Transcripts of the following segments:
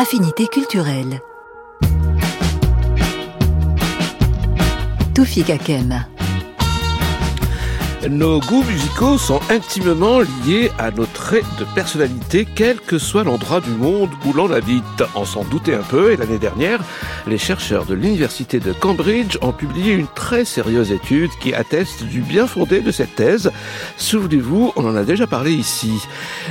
Affinité culturelle. Toufik Kakem. Nos goûts musicaux sont intimement liés à nos traits de personnalité, quel que soit l'endroit du monde où l'on habite. On s'en doutait un peu, et l'année dernière, les chercheurs de l'université de Cambridge ont publié une très sérieuse étude qui atteste du bien fondé de cette thèse. Souvenez-vous, on en a déjà parlé ici.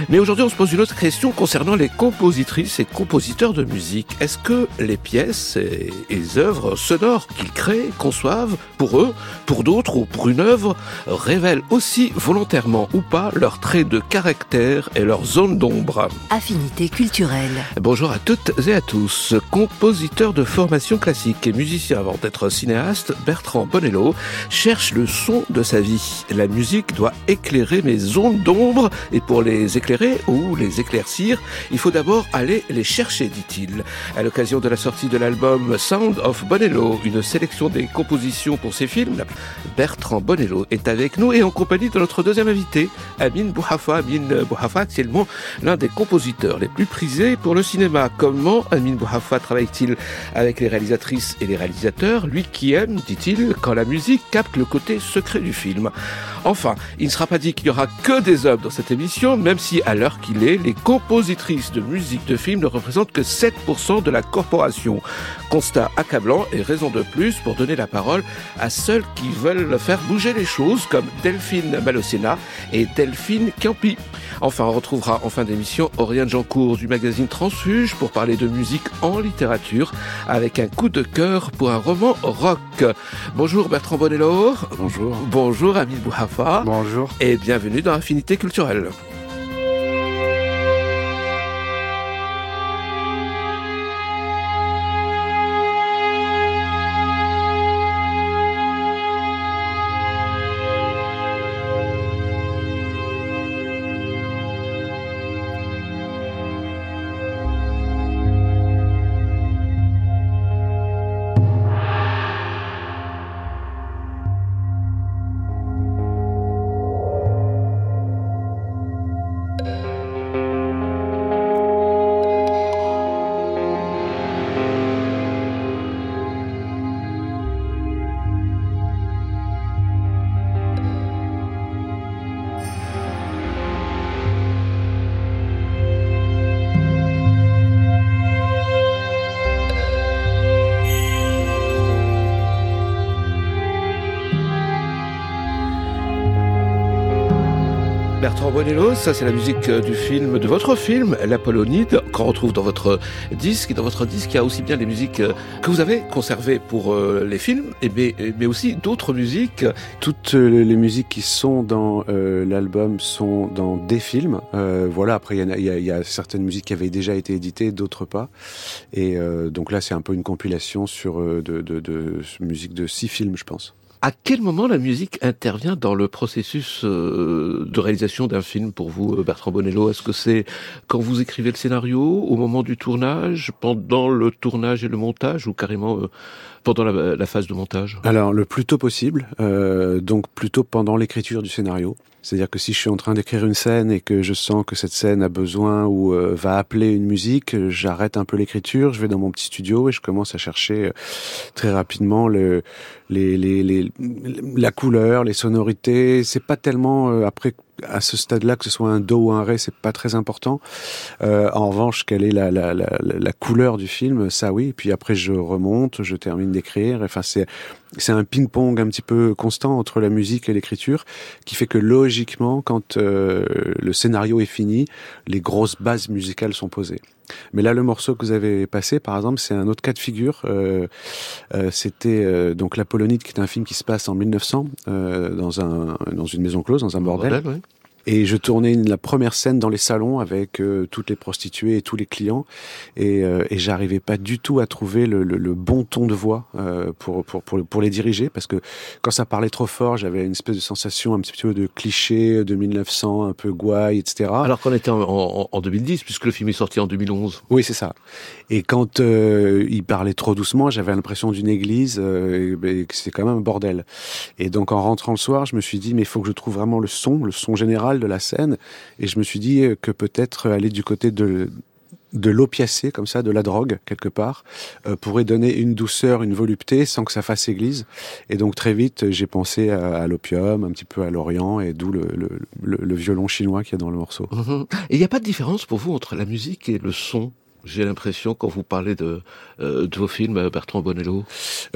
Mais aujourd'hui, on se pose une autre question concernant les compositrices et compositeurs de musique. Est-ce que les pièces et les œuvres sonores qu'ils créent, conçoivent, pour eux, pour d'autres ou pour une œuvre, révèlent aussi volontairement ou pas leurs traits de caractère et leurs zones d'ombre? Affinité culturelle. Bonjour à toutes et à tous. Compositeur de formation classique et musicien avant d'être cinéaste, Bertrand Bonello cherche le son de sa vie. La musique doit éclairer mes zones d'ombre et pour les éclairer ou les éclaircir, il faut d'abord aller les chercher, dit-il. À l'occasion de la sortie de l'album Sound of Bonello, une sélection des compositions pour ses films, Bertrand Bonello est avec nous et en compagnie de notre deuxième invité, Amin Bouhafa. Amin Bouhafa, actuellement l'un des compositeurs les plus prisés pour le cinéma. Comment Amin Bouhafa travaille-t-il avec les réalisatrices et les réalisateurs Lui qui aime, dit-il, quand la musique capte le côté secret du film. Enfin, il ne sera pas dit qu'il y aura que des œuvres dans cette émission, même si à l'heure qu'il est, les compositrices de musique de film ne représentent que 7% de la corporation. Constat accablant et raison de plus pour donner la parole à ceux qui veulent faire bouger les choses, comme Delphine Malocena et Delphine Campi. Enfin, on retrouvera en fin d'émission Oriane Jancourt du magazine Transfuge pour parler de musique en littérature avec un coup de cœur pour un roman rock. Bonjour Bertrand Bonello. Bonjour. Bonjour Amil Bouhafa. Bonjour. Et bienvenue dans Affinité culturelle. Ça c'est la musique euh, du film, de votre film, l'Apollonide, qu'on retrouve dans votre disque. Dans votre disque, il y a aussi bien les musiques euh, que vous avez conservées pour euh, les films, mais, aussi d'autres musiques. Toutes les musiques qui sont dans l'album sont dans des films. Voilà, après il y, a- certaines musiques qui avaient déjà été éditées, d'autres pas. Et donc là, c'est un peu une compilation sur de, de, de musique de six films, je pense. À quel moment la musique intervient dans le processus euh, de réalisation d'un film pour vous, euh, Bertrand Bonello? Est-ce que c'est quand vous écrivez le scénario, au moment du tournage, pendant le tournage et le montage, ou carrément euh, pendant la, phase de montage? Alors, le plus tôt possible, euh, donc plutôt pendant l'écriture du scénario. C'est-à-dire que si je suis en train d'écrire une scène et que je sens que cette scène a besoin ou euh, va appeler une musique, euh, j'arrête un peu l'écriture, je vais dans mon petit studio et je commence à chercher euh, très rapidement le, les, les, les, la couleur, les sonorités. C'est pas tellement après à ce stade-là que ce soit un do ou un ré, c'est pas très important. En revanche, quelle est la, la, la, la couleur du film, ça oui. Puis après, je remonte, je termine d'écrire. Enfin, c'est c'est un ping-pong un petit peu constant entre la musique et l'écriture, qui fait que logiquement, quand euh, le scénario est fini, les grosses bases musicales sont posées. Mais là, le morceau que vous avez passé, par exemple, c'est un autre cas de figure. Euh, euh, C'était euh, donc l'Apollonide, qui est un film qui se passe en 1900 euh, dans un dans une maison close, dans un bordel. ouais. Et je tournais la première scène dans les salons avec euh, toutes les prostituées et tous les clients, et, euh, et j'arrivais pas du tout à trouver le, le, le bon ton de voix euh, pour, pour, pour, pour les diriger, parce que quand ça parlait trop fort, j'avais une espèce de sensation un petit peu de cliché de 1900, un peu gouaille, etc. Alors qu'on était en, en, en 2010, puisque le film est sorti en 2011. Oui, c'est ça. Et quand euh, il parlait trop doucement, j'avais l'impression d'une église, euh, et, et que c'était quand même un bordel. Et donc en rentrant le soir, je me suis dit, mais il faut que je trouve vraiment le son, le son général de la scène. Et je me suis dit que peut-être aller du côté de de l'opiacé, comme ça, de la drogue, quelque part, euh, pourrait donner une douceur, une volupté, sans que ça fasse église. Et donc, très vite, j'ai pensé à, l'opium, un petit peu à l'Orient, et d'où le, le, violon chinois qu'il y a dans le morceau. Mhm. Et il n'y a pas de différence pour vous entre la musique et le son? J'ai l'impression quand vous parlez de, euh, de vos films, Bertrand Bonello.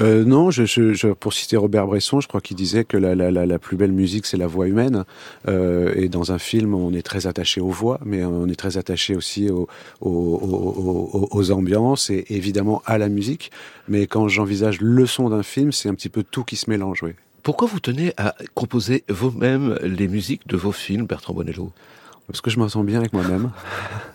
Euh, non, je, je, pour citer Robert Bresson, je crois qu'il disait que la, la, la, plus belle musique, c'est la voix humaine. Euh, et dans un film, on est très attaché aux voix, mais on est très attaché aussi aux, aux, aux, ambiances et évidemment à la musique. Mais quand j'envisage le son d'un film, c'est un petit peu tout qui se mélange, oui. Pourquoi vous tenez à composer vous-même les musiques de vos films, Bertrand Bonello? Parce que je m'en sens bien avec moi-même.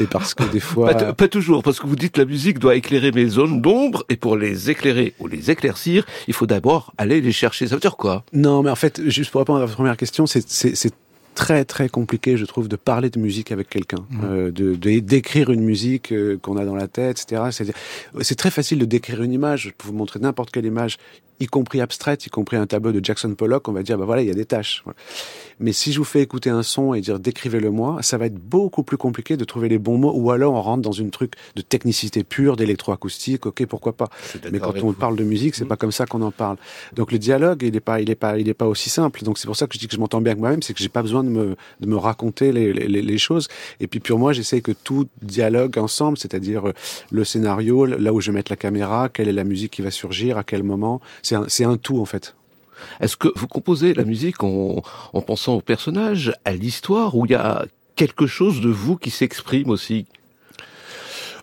et parce que des fois... Pas, toujours, parce que vous dites la musique doit éclairer mes zones d'ombre, et pour les éclairer ou les éclaircir, il faut d'abord aller les chercher. Ça veut dire quoi? Non, mais en fait, juste pour répondre à votre première question, c'est très très compliqué, je trouve, de parler de musique avec quelqu'un, mmh. euh, de d'écrire une musique euh, qu'on a dans la tête, etc. C'est très facile de décrire une image. Je peux vous montrer n'importe quelle image y compris abstraite, y compris un tableau de Jackson Pollock, on va dire, bah voilà, il y a des tâches. Mais si je vous fais écouter un son et dire décrivez-le moi, ça va être beaucoup plus compliqué de trouver les bons mots, ou alors on rentre dans une truc de technicité pure, d'électroacoustique, ok, pourquoi pas. Mais quand on parle de musique, c'est mmh. pas comme ça qu'on en parle. Donc le dialogue, il est pas, il est pas, il est pas aussi simple. Donc c'est pour ça que je dis que je m'entends bien avec moi-même, c'est que j'ai pas besoin de me, de me raconter les, les, les choses. Et puis pour moi, j'essaie que tout dialogue ensemble, c'est-à-dire euh, le scénario, là où je vais mettre la caméra, quelle est la musique qui va surgir, à quel moment c'est un, tout en fait. Est-ce que vous composez la musique en, pensant au personnage, à l'histoire, ou il y a quelque chose de vous qui s'exprime aussi?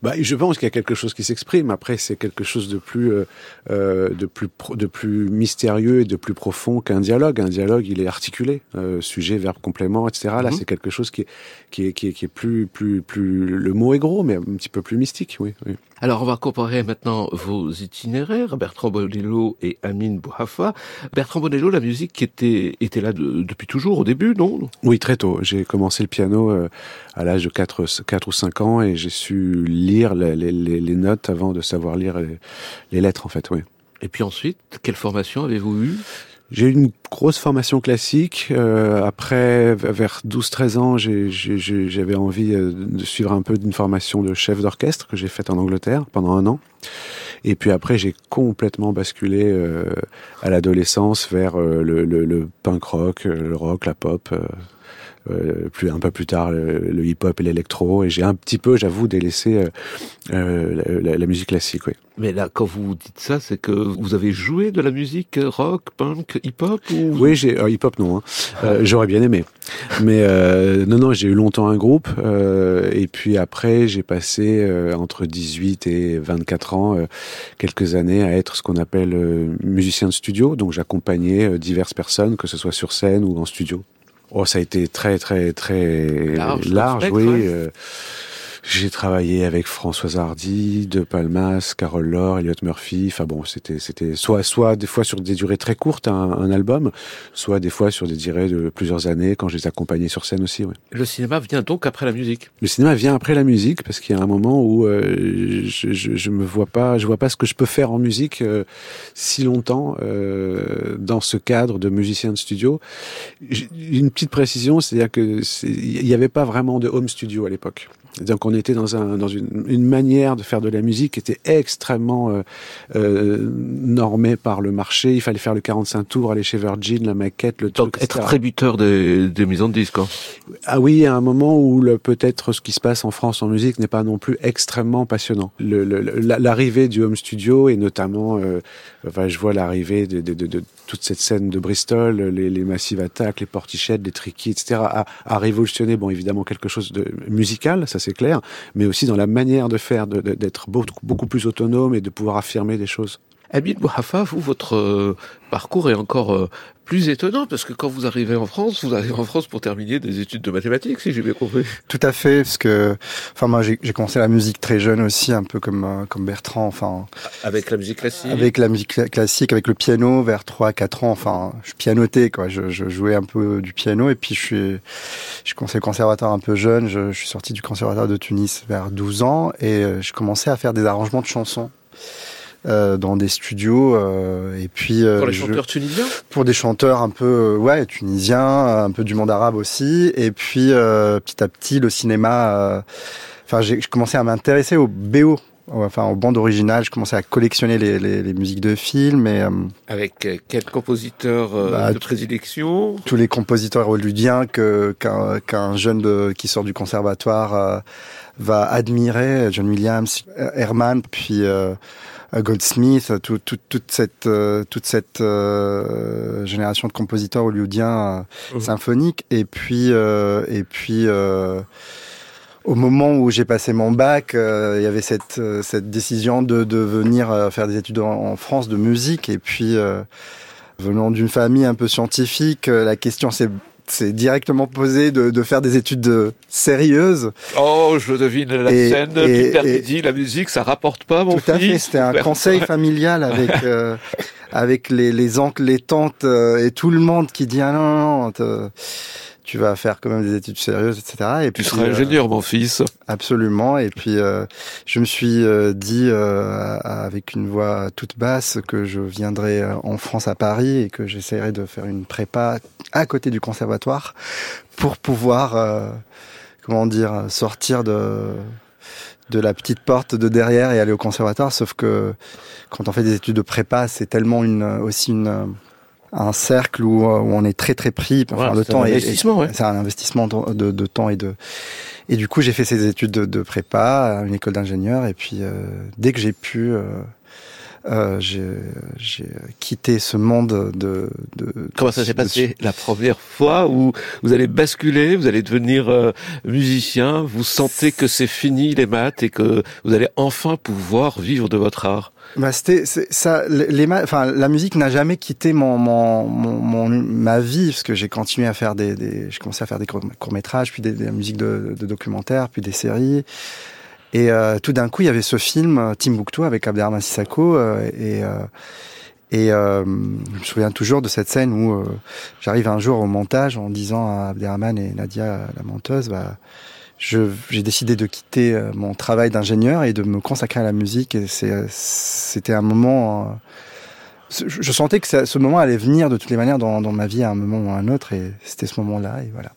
Bah, je pense qu'il y a quelque chose qui s'exprime. Après, c'est quelque chose de plus, euh, euh, de plus, de plus mystérieux et de plus profond qu'un dialogue. Un dialogue, il est articulé, euh, sujet, verbe, complément, etc. Là, mhm. c'est quelque chose qui est, qui est, qui est, qui est plus, plus, plus. Le mot est gros, mais un petit peu plus mystique, oui. oui. Alors, on va comparer maintenant vos itinéraires, Bertrand Bonello et Amine Bouhafa. Bertrand Bonello, la musique qui était, était là depuis toujours, au début, non? Oui, très tôt. J'ai commencé le piano euh, à l'âge de 4, 4 ou 5 ans et j'ai su lire les, les, les, notes avant de savoir lire les, lettres, en fait, oui. Et puis ensuite, quelle formation avez-vous eue? J'ai eu une grosse formation classique. Euh, après, vers 12-13 ans, j'avais envie euh, de suivre un peu d'une formation de chef d'orchestre que j'ai faite en Angleterre pendant un an. Et puis après, j'ai complètement basculé euh, à l'adolescence vers le, le, le, punk rock, le rock, la pop. Euh, plus un peu plus tard le, hip-hop et l'électro et j'ai un petit peu j'avoue délaissé euh, euh, la, la, musique classique oui. Mais là quand vous dites ça c'est que vous avez joué de la musique rock, punk, hip-hop ou... Oui, j'ai hip-hop non hein. j'aurais bien aimé. Mais non non, j'ai eu longtemps un groupe et puis après j'ai passé entre 18 et 24 ans quelques années à être ce qu'on appelle musicien de studio donc j'accompagnais diverses personnes que ce soit sur scène ou en studio. Oh, ça a été très, très, très large, oui. J'ai travaillé avec Françoise Hardy, De Palmas, Carole Laure, Elliot Murphy. Enfin bon, c'était c'était soit soit des fois sur des durées très courtes un, album, soit des fois sur des durées de plusieurs années quand je les accompagnais sur scène aussi. Ouais. Le cinéma vient donc après la musique. Le cinéma vient après la musique parce qu'il y a un moment où euh, je, je, je, me vois pas, je vois pas ce que je peux faire en musique euh, si longtemps euh, dans ce cadre de musicien de studio. Une petite précision, c'est-à-dire que il n'y avait pas vraiment de home studio à l'époque. Donc on était dans, un, dans une, une, manière de faire de la musique qui était extrêmement euh, euh, normée par le marché. Il fallait faire le 45 tours, aller chez Virgin, la maquette, le Donc truc, être tributeur des, des maisons de disques. Hein. Ah oui, à un moment où peut-être ce qui se passe en France en musique n'est pas non plus extrêmement passionnant. L'arrivée du home studio et notamment, euh, enfin, je vois l'arrivée de, de, de, de, toute cette scène de Bristol, les, les Massive Attack, les Portichettes, les Tricky, etc., a, a révolutionné, bon évidemment quelque chose de musical, ça c'est clair, mais aussi dans la manière de faire, d'être beaucoup, plus autonome et de pouvoir affirmer des choses. Habib Bouhafa, vous, votre euh, parcours est encore euh, plus étonnant parce que quand vous arrivez en France, vous arrivez en France pour terminer des études de mathématiques, si j'ai bien compris. Tout à fait, parce que, enfin, moi, j'ai commencé la musique très jeune aussi, un peu comme euh, comme Bertrand, enfin. Avec la musique classique. Avec la musique classique, avec le piano, vers 3-4 ans, enfin, je pianotais, quoi. Je, je, jouais un peu du piano et puis je suis, je commençais le conservatoire un peu jeune. Je, je suis sorti du conservatoire de Tunis vers 12 ans et je commençais à faire des arrangements de chansons. Euh, dans des studios euh, et puis euh, pour les chanteurs tunisiens pour des chanteurs un peu ouais tunisiens un peu du monde arabe aussi et puis petit à petit le cinéma enfin, j'ai commencé à m'intéresser au BO, enfin aux bandes originales. Je commençais à collectionner les, les, les musiques de films et euh, Avec euh, quel compositeur euh, Bah, de prédilection tous les compositeurs hollywoodiens que qu'un qu'un jeune de, qui sort du conservatoire euh, va admirer. John Williams, Herman, puis euh, Goldsmith, tout, tout- toute cette euh, toute cette euh, génération de compositeurs hollywoodiens euh, Mhm. symphoniques. Et puis euh, et puis euh, au moment où j'ai passé mon bac, euh, il y avait cette, euh, cette décision de, de venir euh, faire des études en, en France de musique. Et puis, euh, venant d'une famille un peu scientifique, euh, la question s'est s'est directement posée de, de faire des études euh, sérieuses. Oh, je devine la Et- scène. et- et- dit la musique, ça rapporte pas, mon Tout à fait, c'était un conseil familial avec euh, avec les, les oncles, les tantes euh, et tout le monde qui dit ah non non, non tu vas faire quand même des études sérieuses, etc. Et Tu puis, seras euh, ingénieur, mon fils. Absolument. Et puis, euh, je me suis euh, dit avec une voix toute basse que je viendrais en France à Paris et que j'essaierais de faire une prépa à côté du conservatoire pour pouvoir, comment dire, sortir de de la petite porte de derrière et aller au conservatoire. Sauf que quand on fait des études de prépa, c'est tellement une aussi une un cercle où, euh, où on est très très pris. Enfin, Voilà, le temps un est- investissement, ouais. c'est un investissement de, de- de temps et de et du coup j'ai fait ces études de, de prépa à une école d'ingénieur et puis euh, dès que j'ai pu euh, euh, j'ai quitté ce monde de, de Comment ça de- s'est passé la première fois où vous allez basculer, vous allez devenir euh, musicien, vous sentez que c'est fini les maths et que vous allez enfin pouvoir vivre de votre art? Bah, c'était ça. Les, enfin, la musique n'a jamais quitté mon, mon, mon, mon- ma vie parce que j'ai continué à faire des, des j'ai commencé à faire des courts métrages, puis des, des musiques de, de documentaires, puis des séries. Et euh, tout d'un coup, il y avait ce film euh, Timbuktu avec Abderrahmane Sissako euh, et euh, et euh, je me souviens toujours de cette scène où j'arrive un jour au montage en disant à Abderrahmane et Nadia, la monteuse, bah j'ai décidé de quitter mon travail d'ingénieur et de me consacrer à la musique. Et c'était un moment. je sentais que ce moment allait venir de toutes les manières dans, dans ma vie à un moment ou à un autre, et c'était ce moment-là. Et voilà.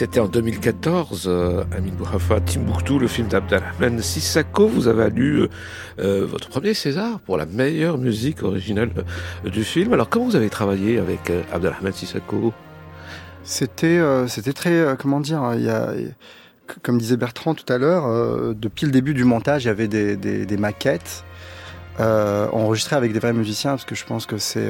C'était en 2014, euh, Amin Bouhafa, Timbuktu, le film d'Abdelrahman Sissako. Vous avez lu euh, votre premier César pour la meilleure musique originale euh, du film. Alors, comment vous avez travaillé avec euh, Sissako? C'était, euh, c'était très, euh, comment dire, comme disait Bertrand tout à l'heure, euh, depuis le début du montage, il y avait des, des, maquettes euh, enregistrées avec des vrais musiciens, parce que je pense que c'est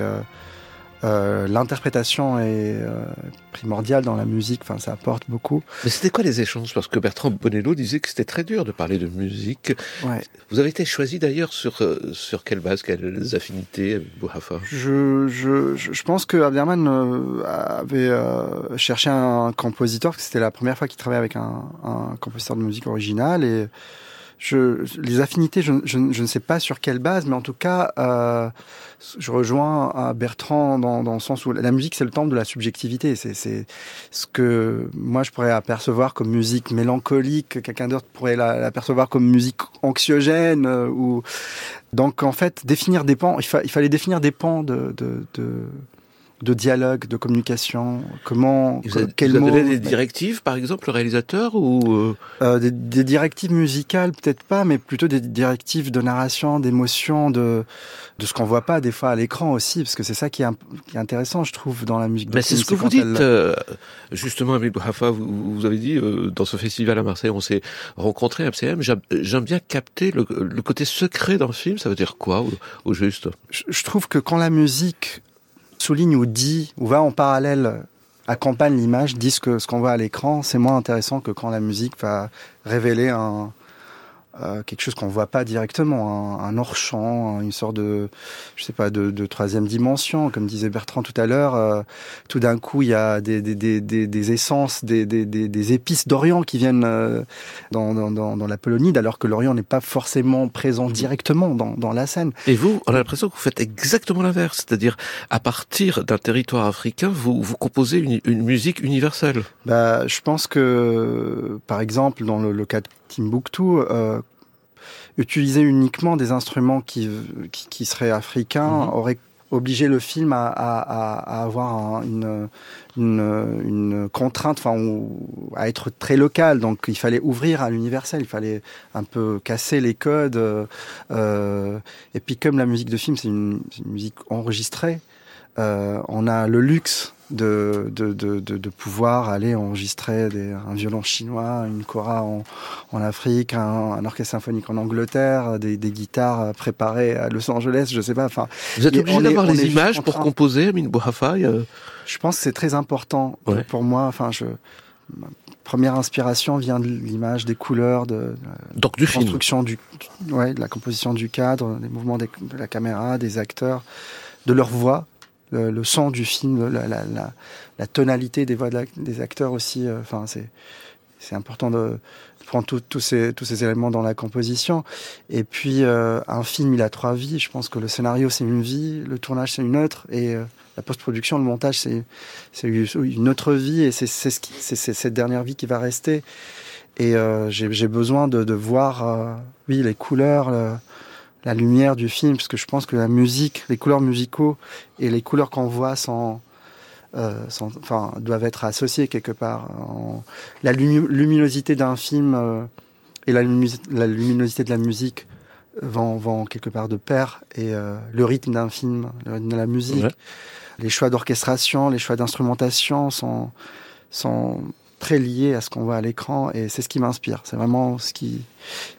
euh, l'interprétation est euh, primordiale dans la musique. Enfin, ça apporte beaucoup. Mais c'était quoi les échanges? Parce que Bertrand Bonello disait que c'était très dur de parler de musique. Ouais. Vous avez été choisi d'ailleurs sur, euh, sur quelle base, quelles affinités avec Bouhafa Je, je, je je pense que Abderman euh, avait euh, cherché un compositeur, parce que c'était la première fois qu'il travaillait avec un, un compositeur de musique originale, et je, les affinités, je, je, je, ne sais pas sur quelle base, mais en tout cas, euh, je rejoins à Bertrand dans, dans le sens où la musique, c'est le temple de la subjectivité. C'est ce que moi, je pourrais apercevoir comme musique mélancolique, quelqu'un d'autre pourrait l'apercevoir comme musique anxiogène. Euh, ou Donc, en fait, définir des pans, il, il fallait définir des pans de, de, de de dialogue, de communication Comment Vous avez, quel vous avez des directives, par exemple, le réalisateur ou euh... Euh, des, des, directives musicales, peut-être pas, mais plutôt des directives de narration, d'émotion, de de ce qu'on voit pas des fois à l'écran aussi, parce que c'est ça qui est, qui est, intéressant, je trouve, dans la musique. Mais c'est ce que vous dites, elle... euh, justement, Amélie Bouhafa, vous, vous, avez dit euh, dans ce festival à Marseille, on s'est rencontrés à MCM. J'aime bien capter le, le, côté secret dans le film. Ça veut dire quoi, au, au juste? Je, je trouve que quand la musique souligne ou dit ou va en parallèle accompagne l'image, dit ce que ce qu'on voit à l'écran, c'est moins intéressant que quand la musique va révéler un, euh, quelque chose qu'on voit pas directement, un, un hors-champ, une sorte de, je sais pas, de, de troisième dimension, comme disait Bertrand tout à l'heure. Euh, tout d'un coup, il y a des, des, des, des, des essences, des, épices d'Orient qui viennent euh, dans, dans, dans, la Polonide, alors que l'Orient n'est pas forcément présent directement dans, dans la scène. Et vous, on a l'impression que vous faites exactement l'inverse, c'est-à-dire à partir d'un territoire africain, vous, vous composez une, une musique universelle. Bah, je pense que, par exemple, dans le, le cas de Timbuktu, euh, utiliser uniquement des instruments qui, qui, qui seraient africains mm -hmm. aurait obligé le film à, à, à avoir un, une, une, une, contrainte, enfin, à être très local. Donc, il fallait ouvrir à l'universel. Il fallait un peu casser les codes. Euh, et puis, comme la musique de film, c'est une, une, musique enregistrée, euh, on a le luxe de, de, de, de, pouvoir aller enregistrer des, un violon chinois, une kora en, en Afrique, un, un, orchestre symphonique en Angleterre, des, des, guitares préparées à Los Angeles, je sais pas. Enfin, vous êtes obligé d'avoir les images pour composer, Amin Bouhafa euh... Je pense que c'est très important ouais. pour moi. Enfin, je ma première inspiration vient de l'image, des couleurs, de, Donc, du construction film. du, ouais, de la composition du cadre, des mouvements des, de la caméra, des acteurs, de leur voix le, le son du film, la, la, la, tonalité des voix de des acteurs aussi. Euh, enfin, c'est c'est important de, prendre tous ces tous ces éléments dans la composition. Et puis euh, un film, il a trois vies. Je pense que le scénario c'est une vie, le tournage c'est une autre, et euh, la post-production, le montage c'est c'est une autre vie, et c'est c'est ce c'est cette dernière vie qui va rester. Et euh, j'ai besoin de, de voir, euh, oui, les couleurs. Le, la lumière du film, parce que je pense que la musique, les couleurs musicaux et les couleurs qu'on voit sont, euh, sont, enfin, doivent être associées quelque part. En... La luminosité d'un film euh, et la, la, luminosité de la musique vont, vont quelque part de pair, et euh, le rythme d'un film, le rythme de la musique, ouais. les choix d'orchestration, les choix d'instrumentation sont, sont très liés à ce qu'on voit à l'écran, et c'est ce qui m'inspire. C'est vraiment ce qui,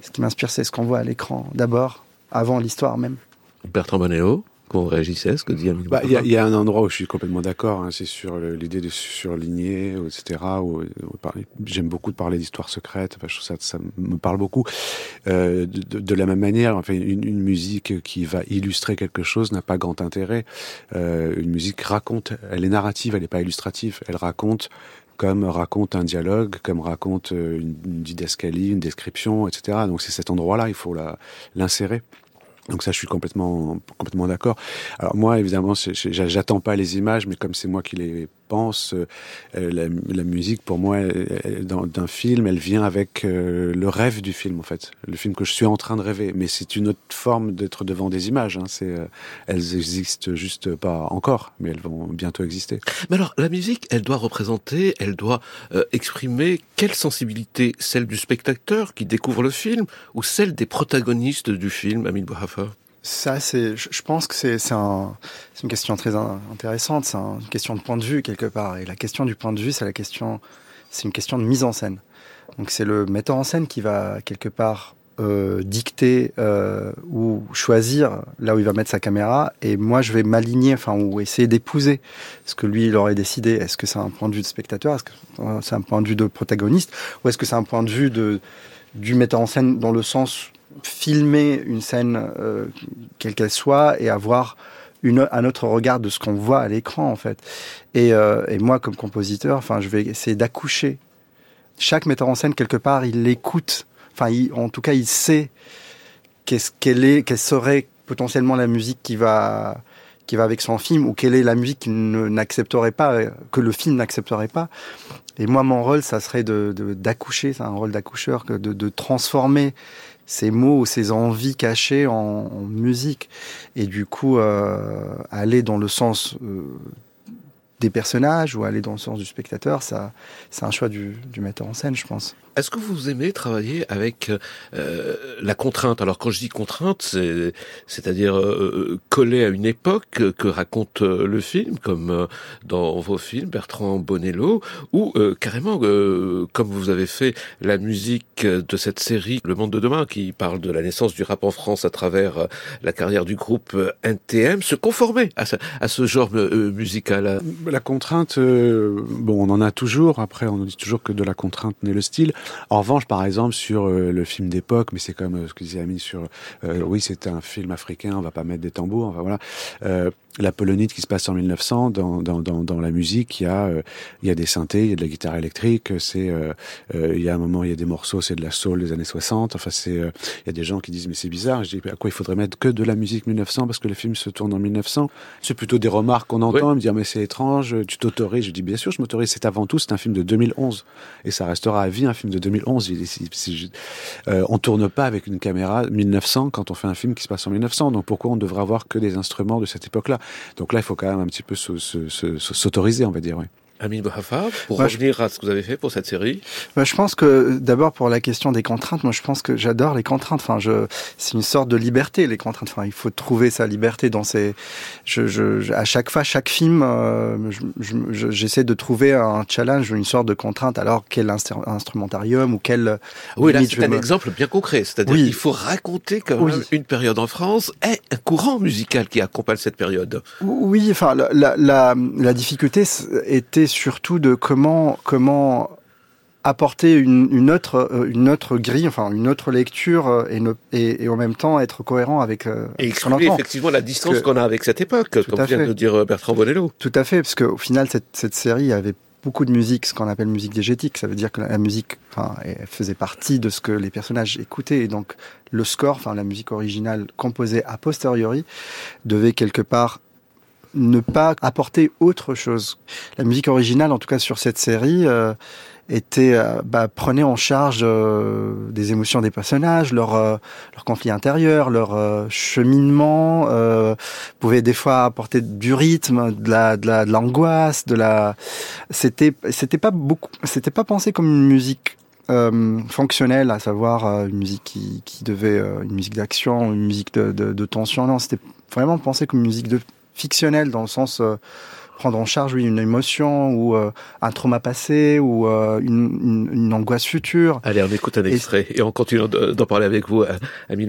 ce qui m'inspire, c'est ce qu'on voit à l'écran d'abord avant l'histoire même. Bertrand Bonello, qu'on réagissait à ce que dit bah, Il y, y, a un endroit où je suis complètement d'accord, hein, c'est sur l'idée de surligner, etc. Où, où J'aime beaucoup de parler d'histoire secrète, enfin, je trouve ça, ça me parle beaucoup. Euh, de, de, la même manière, enfin, une, une, musique qui va illustrer quelque chose n'a pas grand intérêt. Euh, une musique raconte, elle est narrative, elle n'est pas illustrative, elle raconte comme raconte un dialogue, comme raconte euh, une, une didascalie, une description, etc. Donc c'est cet endroit-là, il faut l'insérer. Donc ça, je suis complètement complètement d'accord. Alors moi, évidemment, j'attends pas les images, mais comme c'est moi qui les pense, euh, la, la, musique, pour moi, d'un film, elle vient avec euh, le rêve du film, en fait. Le film que je suis en train de rêver. Mais c'est une autre forme d'être devant des images. Hein. C'est, euh, elles existent juste pas encore, mais elles vont bientôt exister. Mais alors, la musique, elle doit représenter, elle doit euh, exprimer quelle sensibilité? Celle du spectateur qui découvre le film ou celle des protagonistes du film, Amin Bouhafa ça, c'est, je pense que c'est, c'est, un, c'est une question très intéressante. C'est une question de point de vue quelque part. Et la question du point de vue, c'est la question, c'est une question de mise en scène. Donc c'est le metteur en scène qui va quelque part euh, dicter euh, ou choisir là où il va mettre sa caméra. Et moi, je vais m'aligner, enfin, ou essayer d'épouser ce que lui il aurait décidé. Est-ce que c'est un point de vue de spectateur? Est-ce que c'est un point de vue de protagoniste? Ou est-ce que c'est un point de vue de du metteur en scène dans le sens filmer une scène euh, quelle qu'elle soit et avoir une, un autre regard de ce qu'on voit à l'écran en fait. Et, euh, et, moi comme compositeur, enfin je vais essayer d'accoucher. Chaque metteur en scène quelque part, il écoute enfin, en tout cas, il sait qu'est-ce qu'elle est, quelle serait potentiellement la musique qui va qui va avec son film ou quelle est la musique qu'il n'accepterait pas, que le film n'accepterait pas. Et moi, mon rôle, ça serait de d'accoucher, c'est un rôle d'accoucheur, de, de transformer ces mots ces envies cachées en, musique. Et du coup, euh, aller dans le sens euh, des personnages ou aller dans le sens du spectateur, ça, c'est un choix du metteur en scène, je pense. Est-ce que vous aimez travailler avec euh, la contrainte? Alors quand je dis contrainte, c'est c'est-à-dire euh, coller à une époque que raconte euh, le film, comme euh, dans vos films, Bertrand Bonello, ou euh, carrément euh, comme vous avez fait la musique de cette série Le Monde de demain, qui parle de la naissance du rap en France à travers euh, la carrière du groupe euh, NTM, se conformer à ce, genre euh, musical. La contrainte, euh, bon, on en a toujours. Après, on dit toujours que de la contrainte naît le style. En revanche, par exemple, sur euh, le film d'époque, mais c'est comme euh, ce que disait sur, euh, oui, c'est un film africain, on va pas mettre des tambours, enfin voilà. La Polonite qui se passe en 1900, dans, dans, dans, dans la musique, il y a, euh, il y a des synthés, il y a de la guitare électrique, c'est, euh, euh, il y a un moment, il y a des morceaux, c'est de la soul des années 60. Enfin, c'est, euh, il y a des gens qui disent mais c'est bizarre. Je dis à quoi il faudrait mettre que de la musique 1900 parce que le film se tourne en 1900. C'est plutôt des remarques qu'on entend, Oui. me dire mais c'est étrange, tu t'autorises. Je dis bien sûr, je m'autorise. C'est avant tout, c'est un film de 2011 et ça restera à vie un film de 2011. Il est- c'est- c'est- euh, on tourne pas avec une caméra 1900 quand on fait un film qui se passe en 1900. Donc pourquoi on devrait avoir que des instruments de cette époque-là? Donc là, il faut quand même un petit peu se- se- se- se- s'autoriser, on va dire. Oui. Amin Bohafa, pour Moi, je- revenir à ce que vous avez fait pour cette série. Bah, je pense que d'abord pour la question des contraintes, moi je pense que j'adore les contraintes. Enfin, je, c'est une sorte de liberté les contraintes. Enfin, il faut trouver sa liberté dans ces. Je, je, je- à chaque fois, chaque film, euh, je- je- je- j'essaie de trouver un challenge, une sorte de contrainte. Alors quel instru- instrumentarium ou quel. Oui, là, c'est un me- exemple bien concret. C'est-à-dire Oui. qu'il faut raconter quand Oui. même une période en France et un courant musical qui accompagne cette période. Oui, enfin, la, la, la, la difficulté était surtout de comment, comment apporter une, une autre, euh, une autre grille, enfin, une autre lecture euh, et, ne, et, et en même temps être cohérent avec, euh, Et effectivement la distance qu'on a avec cette époque, comme à vient de dire Bertrand Bonello. Tout à fait, parce qu'au final, cette, cette série avait beaucoup de musique, ce qu'on appelle musique diégétique. Ça veut dire que la musique enfin, elle faisait partie de ce que les personnages écoutaient. Et donc, le score, enfin, la musique originale composée a posteriori, devait quelque part ne pas apporter autre chose. La musique originale, en tout cas sur cette série, euh, était euh, bah, prenait en charge euh, des émotions des personnages, leur euh, leur conflit intérieur, leur euh, cheminement, euh, pouvait des fois apporter du rythme, de la de la de l'angoisse, de la c'était c'était pas beaucoup c'était pas pensé comme une musique euh, fonctionnelle, à savoir une musique qui, qui devait une musique d'action, une musique de, de, de tension. Non, c'était vraiment pensé comme une musique de fictionnelle dans le sens euh, prendre en charge oui une émotion ou euh, un trauma passé ou euh, une, une, une angoisse future. Allez, on écoute un extrait et, on continue de- d'en parler avec vous, euh, Amin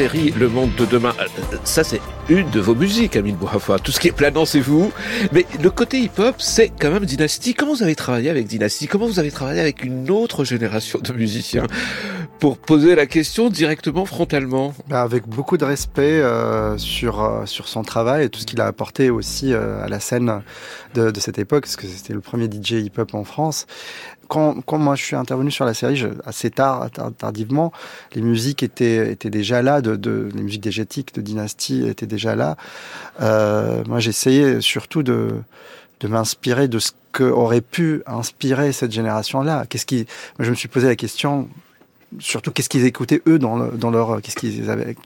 série Le Monde de demain, euh, ça c'est une de vos musiques, Amin Bouhafa. Tout ce qui est planant, c'est vous. Mais le côté hip-hop, c'est quand même Dynasty. Comment vous avez travaillé avec Dynasty? Comment vous avez travaillé avec une autre génération de musiciens? Pour poser la question directement, frontalement Bah, avec beaucoup de respect euh, sur euh, sur son travail et tout ce qu'il a apporté aussi à la scène de cette époque, parce que c'était le premier DJ hip-hop en France. Quand, quand moi je suis intervenu sur la série, je, assez tard, tard- tardivement, les musiques étaient étaient déjà là, de, de les musiques diégétiques de Dynasty étaient déjà là. Euh, moi j'essayais surtout de de m'inspirer de ce que aurait pu inspirer cette génération-là. Qu'est-ce qui, moi, je me suis posé la question surtout qu'est-ce qu'ils écoutaient eux dans, le, dans leur qu'est-ce qu'ils avaient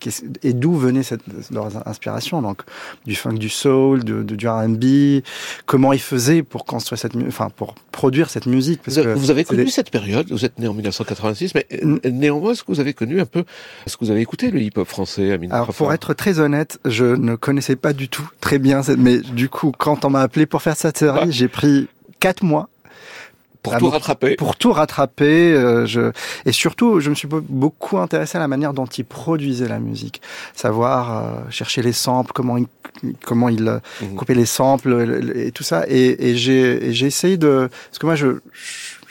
et d'où venait cette leur inspiration donc du funk du soul de, du R&B comment ils faisaient pour construire cette enfin pour produire cette musique parce vous, vous avez connu cette période vous êtes né en 1986 mais néanmoins est-ce que vous avez connu un peu est-ce que vous avez écouté le hip-hop français à Alors pour être très honnête je ne connaissais pas du tout très bien mais du coup quand on m'a appelé pour faire cette série j'ai pris quatre mois pour tout rattraper. Pour tout rattraper. Euh, je... Et surtout, je me suis beaucoup intéressé à la manière dont il produisait la musique. Savoir euh, chercher les samples, comment il, comment il euh, mmh. coupait les samples et tout ça. Et, et j'ai essayé de... Parce que moi, je,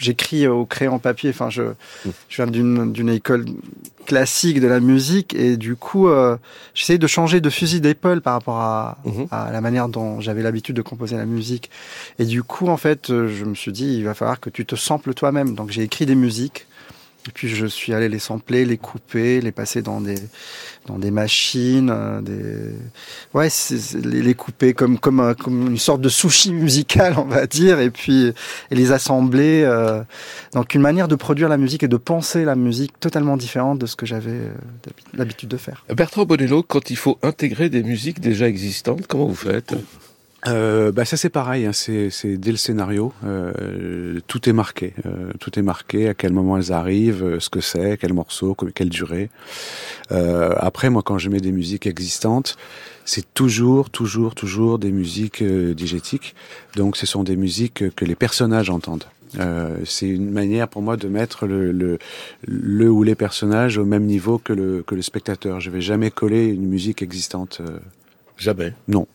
j'écris au crayon papier. Enfin, je, je viens d'une école classique de la musique et du coup, euh, j'essayais de changer de fusil d'épaule par rapport à, mmh. à, la manière dont j'avais l'habitude de composer la musique. Et du coup, en fait, je me suis dit, il va falloir que tu te samples toi-même. Donc, j'ai écrit des musiques et puis je suis allé les sampler, les couper, les passer dans des dans des machines, euh, des ouais, les, les couper comme comme comme une sorte de sushi musical, on va dire, et puis et les assembler. Euh, donc une manière de produire la musique et de penser la musique totalement différente de ce que j'avais euh, l'habitude de faire. Bertrand Bonello, quand il faut intégrer des musiques déjà existantes, comment vous faites? Euh, bah ça c'est pareil, hein, c'est dès le scénario, euh, tout est marqué, euh, tout est marqué, à quel moment elles arrivent, euh, ce que c'est, quel morceau, quelle durée. Euh, après moi quand je mets des musiques existantes, c'est toujours, toujours, toujours des musiques euh, digétiques, donc ce sont des musiques que les personnages entendent. c'est une manière pour moi de mettre le, le, le, ou les personnages au même niveau que le, que le spectateur. Je vais jamais coller une musique existante. Jamais. Non.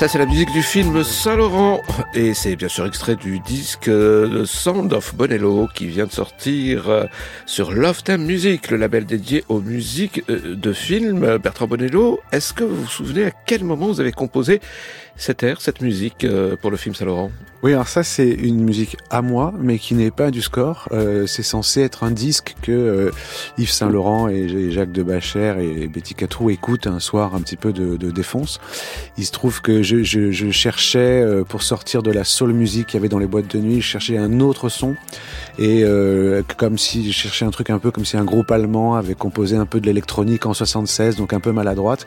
Ça, c'est la musique du film Saint-Laurent. Et c'est bien sûr extrait du disque The Sound of Bonello qui vient de sortir euh, sur Love Time Music, le label dédié aux musiques euh, de films. Bertrand Bonello, est-ce que vous vous souvenez à quel moment vous avez composé cette air, cette musique euh, pour le film Saint-Laurent Oui, alors ça c'est une musique à moi, mais qui n'est pas du score. Euh, c'est censé être un disque que euh, Yves Saint-Laurent et Jacques de Bacher et Betty Catrou écoutent un soir un petit peu de, de défonce. Il se trouve que je, je, je cherchais pour sortir de la soul music qu'il y avait dans les boîtes de nuit, je cherchais un autre son et comme si je cherchais un truc un peu comme si un groupe allemand avait composé un peu de l'électronique en 76, donc un peu maladroite,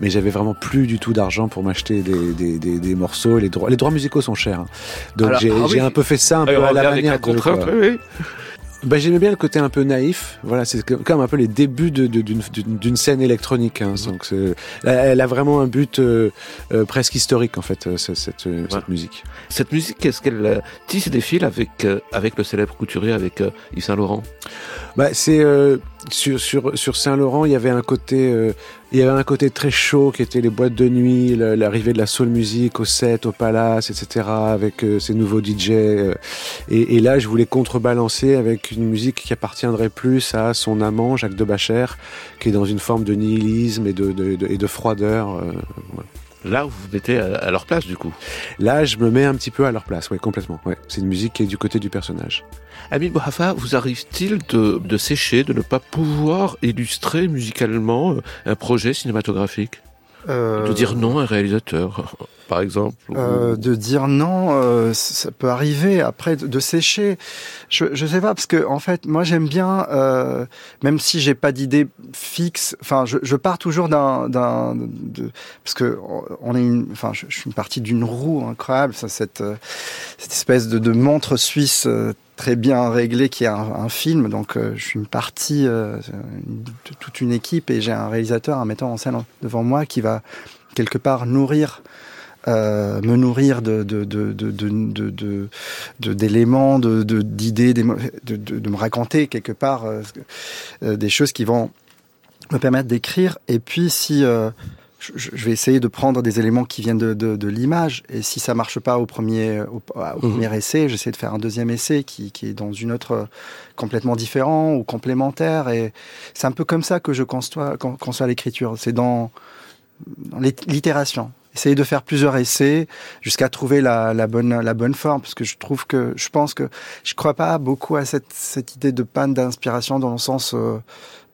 mais j'avais vraiment plus du tout d'argent pour m'acheter des, des des, des, morceaux. Les droits, les droits musicaux sont chers. Hein. Donc j'ai ah un peu fait ça un peu à la manière de. Bah, j'aimais bien le côté un peu naïf. Voilà, c'est comme un peu les débuts d'une scène électronique. Hein. Mhm. Donc, elle a vraiment un but euh, euh, presque historique en fait, euh, cette, cette, musique. Cette musique, est-ce qu'elle tisse des fils avec avec le célèbre couturier, avec Yves Saint Laurent? Bah, c'est sur sur sur Saint Laurent, il y avait un côté il y avait un côté très chaud qui était les boîtes de nuit, l'arrivée de la soul music au set, au palace, etc. avec euh, ces nouveaux DJ. Euh, et, et, là, je voulais contrebalancer avec une musique qui appartiendrait plus à son amant, Jacques de Bacher, qui est dans une forme de nihilisme et de, de, de et de froideur. Euh. Là, vous mettez à leur place, du coup. Là, je me mets un petit peu à leur place, oui, complètement. Ouais. C'est une musique qui est du côté du personnage. Amin Bohafa, vous arrive-t-il de, de sécher, de ne pas pouvoir illustrer musicalement euh, un projet cinématographique? Euh... De dire non à un réalisateur? Par exemple euh, De dire non, euh, ça peut arriver. Après, de, sécher, je je sais pas parce que en fait, moi j'aime bien, euh, même si j'ai pas d'idée fixe. Enfin, je, pars toujours d'un parce que on est je, suis une partie d'une roue incroyable. Cette cette espèce de, montre suisse très bien réglé qui est un, film. Donc je suis une partie euh, toute une équipe et j'ai un réalisateur, un metteur en scène devant moi qui va quelque part nourrir. Euh, me nourrir de d'éléments, de, d'idées, de, de, de, me raconter quelque part des choses qui vont me permettre d'écrire. Et puis si je, vais essayer de prendre des éléments qui viennent de, de, de l'image. Et si ça marche pas au premier, au, au mhm. premier essai, j'essaie de faire un deuxième essai qui, qui, est dans une autre complètement différent ou complémentaire. Et c'est un peu comme ça que je conçois, conçois l'écriture. C'est dans, dans l'itération. Essayer de faire plusieurs essais jusqu'à trouver la, la, bonne la bonne forme parce que je trouve que je pense que je crois pas beaucoup à cette cette idée de panne d'inspiration dans le sens euh,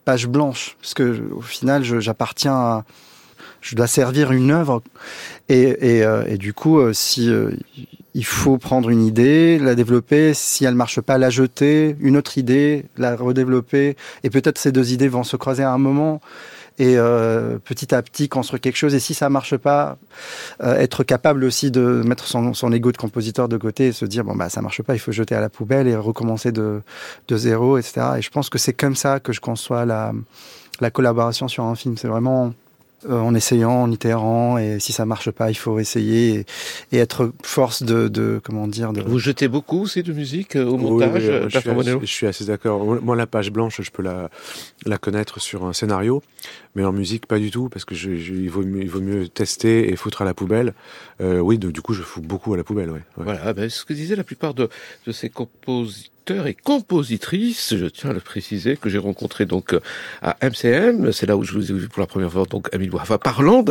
page blanche parce que au final j'appartiens à je dois servir une œuvre. Et, et, euh, et du coup, euh, si euh, il faut prendre une idée, la développer, si elle marche pas, la jeter, une autre idée, la redévelopper, et peut-être ces deux idées vont se croiser à un moment et euh, petit à petit construire quelque chose. Et si ça marche pas, être capable aussi de mettre son, son ego de compositeur de côté et se dire bon bah ça marche pas, il faut jeter à la poubelle et recommencer de, de zéro, etc. Et je pense que c'est comme ça que je conçois la, la collaboration sur un film. C'est vraiment euh, en essayant, en itérant, et si ça marche pas, il faut essayer et, être force de, de, comment dire. De... Vous jetez beaucoup aussi de musique euh, au montage, oui, je, suis assez, je, suis assez, d'accord. Moi, la page blanche, je peux la, la connaître sur un scénario, mais en musique, pas du tout, parce que je, je, il, vaut mieux, il vaut mieux tester et foutre à la poubelle. Euh, oui, de, du coup, je fous beaucoup à la poubelle. Ouais, ouais. Voilà, ben, ce que disaient la plupart de, de ces compositeurs et compositrice, je tiens à le préciser, que j'ai rencontré donc à MCM. C'est là où je vous ai vu pour la première fois, donc Amélie Enfin, parlant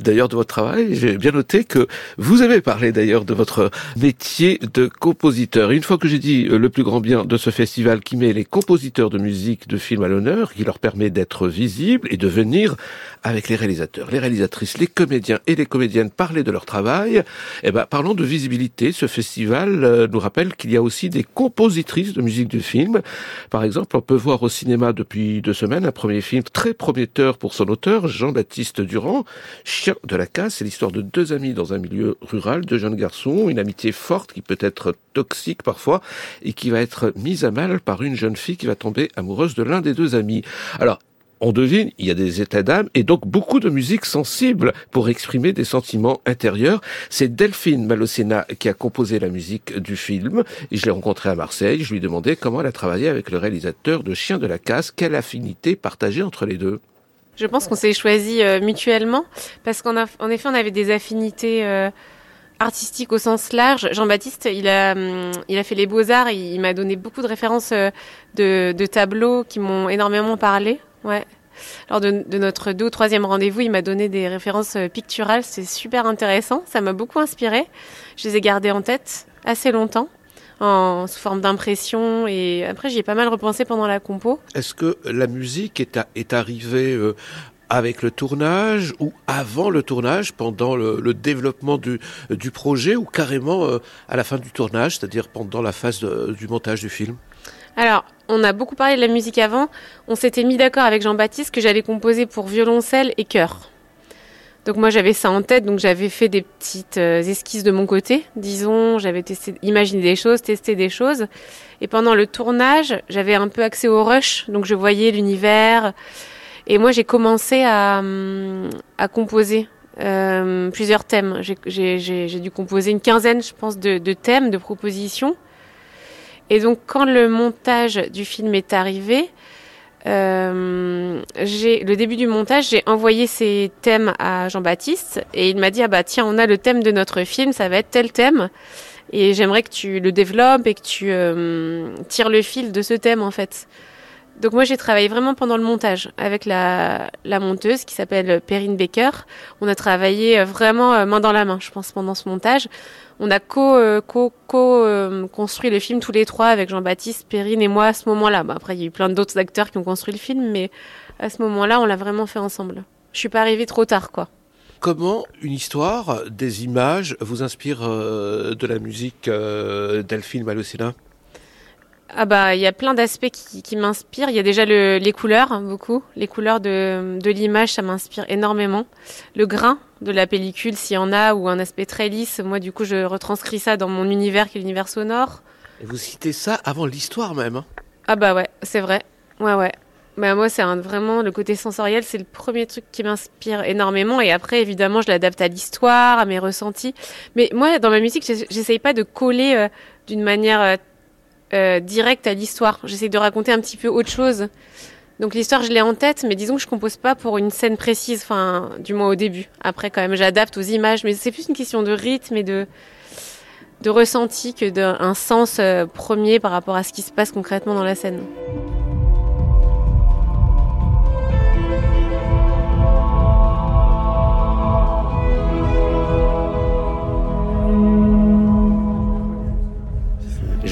d'ailleurs de, votre travail, j'ai bien noté que vous avez parlé d'ailleurs de votre métier de compositeur. Une fois que j'ai dit euh, le plus grand bien de ce festival qui met les compositeurs de musique de films à l'honneur, qui leur permet d'être visibles et de venir avec les réalisateurs, les réalisatrices, les comédiens et les comédiennes parler de leur travail, eh ben, parlons de visibilité. Ce festival euh, nous rappelle qu'il y a aussi des compositrices de musique du film. Par exemple, on peut voir au cinéma depuis deux semaines un premier film très prometteur pour son auteur, Jean-Baptiste Durand, Chien de la casse. C'est l'histoire de deux amis dans un milieu rural, deux jeunes garçons, une amitié forte qui peut être toxique parfois et qui va être mise à mal par une jeune fille qui va tomber amoureuse de l'un des deux amis. Alors, on devine, il y a des états d'âme et donc beaucoup de musique sensible pour exprimer des sentiments intérieurs. C'est Delphine Malocena qui a composé la musique du film je l'ai rencontrée à Marseille. Je lui ai demandé comment elle a travaillé avec le réalisateur de Chien de la Casse, quelle affinité partagée entre les deux? Je pense qu'on s'est choisi euh, mutuellement parce qu'en en effet on avait des affinités euh, artistiques au sens large. Jean-Baptiste, il a, hum, il a fait les beaux-arts, il, m'a donné beaucoup de références euh, de tableaux qui m'ont énormément parlé. Ouais. Lors de, notre deux ou troisième rendez-vous, il m'a donné des références euh, picturales. C'est super intéressant. Ça m'a beaucoup inspiré. Je les ai gardées en tête assez longtemps. En, sous forme d'impression et après j'y ai pas mal repensé pendant la compo. Est-ce que la musique est, arrivée euh, avec le tournage ou avant le tournage, pendant le, développement du, projet ou carrément euh, à la fin du tournage, c'est-à-dire pendant la phase du montage du film? Alors, on a beaucoup parlé de la musique avant. On s'était mis d'accord avec Jean-Baptiste que j'allais composer pour violoncelle et chœur. Donc moi j'avais ça en tête, donc j'avais fait des petites euh, esquisses de mon côté, disons, j'avais testé, imaginé des choses, testé des choses. Et pendant le tournage, j'avais un peu accès au rush, donc je voyais l'univers. Et moi j'ai commencé à, hum, à composer euh, plusieurs thèmes. J'ai dû composer une quinzaine, je pense, de, de thèmes, de propositions. Et donc, quand le montage du film est arrivé, euh, le début du montage, j'ai envoyé ces thèmes à Jean-Baptiste et il m'a dit ah bah tiens on a le thème de notre film, ça va être tel thème et j'aimerais que tu le développes et que tu euh, tires le fil de ce thème en fait. Donc moi j'ai travaillé vraiment pendant le montage avec la, monteuse qui s'appelle Perrine Baker. On a travaillé euh, vraiment euh, main dans la main, je pense, pendant ce montage. On a co, euh, co, co construit le film tous les trois avec Jean-Baptiste, Perrine et moi à ce moment-là. Après il y a eu plein d'autres acteurs qui ont construit le film, mais à ce moment-là on l'a vraiment fait ensemble. Je suis pas arrivée trop tard quoi. comment une histoire, des images vous inspire euh, de la musique euh, Delphine Malocéna Ah bah il y a plein d'aspects qui, qui m'inspirent. Il y a déjà le, les couleurs, hein, beaucoup. Les couleurs de, de l'image, ça m'inspire énormément. Le grain de la pellicule, s'il y en a, ou un aspect très lisse. Moi, du coup, je retranscris ça dans mon univers qui est l'univers sonore. Et vous citez ça avant l'histoire même. hein Ah bah ouais, c'est vrai. Ouais, ouais. Bah moi, c'est vraiment le côté sensoriel, c'est le premier truc qui m'inspire énormément. Et après, évidemment, je l'adapte à l'histoire, à mes ressentis. Mais moi, dans ma musique, j'ess- j'essaye pas de coller euh, d'une manière euh, euh, directe à l'histoire. J'essaye de raconter un petit peu autre chose. Donc l'histoire, je l'ai en tête, mais disons que je compose pas pour une scène précise, enfin, du moins au début. Après, quand même, j'adapte aux images, mais c'est plus une question de rythme et de de ressenti que d'un sens euh, premier par rapport à ce qui se passe concrètement dans la scène.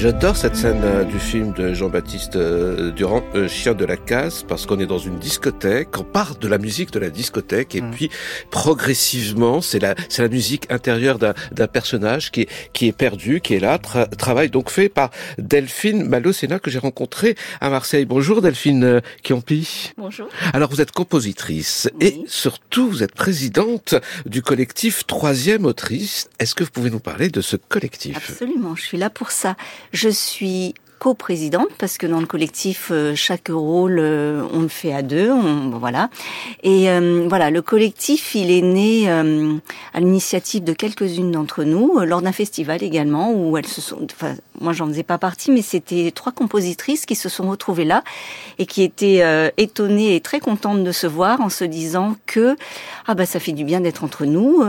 J'adore cette scène euh, du film de Jean-Baptiste euh, Durand, euh, Chien de la casse, parce qu'on est dans une discothèque, on part de la musique de la discothèque, et Mm. puis progressivement, c'est la, c'est la musique intérieure d'un, d'un personnage qui est, qui est perdu, qui est là, tra- travail donc fait par Delphine Malocena que j'ai rencontrée à Marseille. Bonjour Delphine euh, Chiampi. Bonjour. Alors vous êtes compositrice et surtout vous êtes présidente du collectif Troisième Autrice. Est-ce que vous pouvez nous parler de ce collectif? Absolument, je suis là pour ça. Je suis coprésidente parce que dans le collectif euh, chaque rôle euh, on le fait à deux on, voilà. Et euh, voilà le collectif il est né euh, à l'initiative de quelques-unes d'entre nous lors d'un festival également où elles se sont enfin moi j'en faisais pas partie mais c'était trois compositrices qui se sont retrouvées là et qui étaient étonnées et très contentes de se voir en se disant que ah bah ça fait du bien d'être entre nous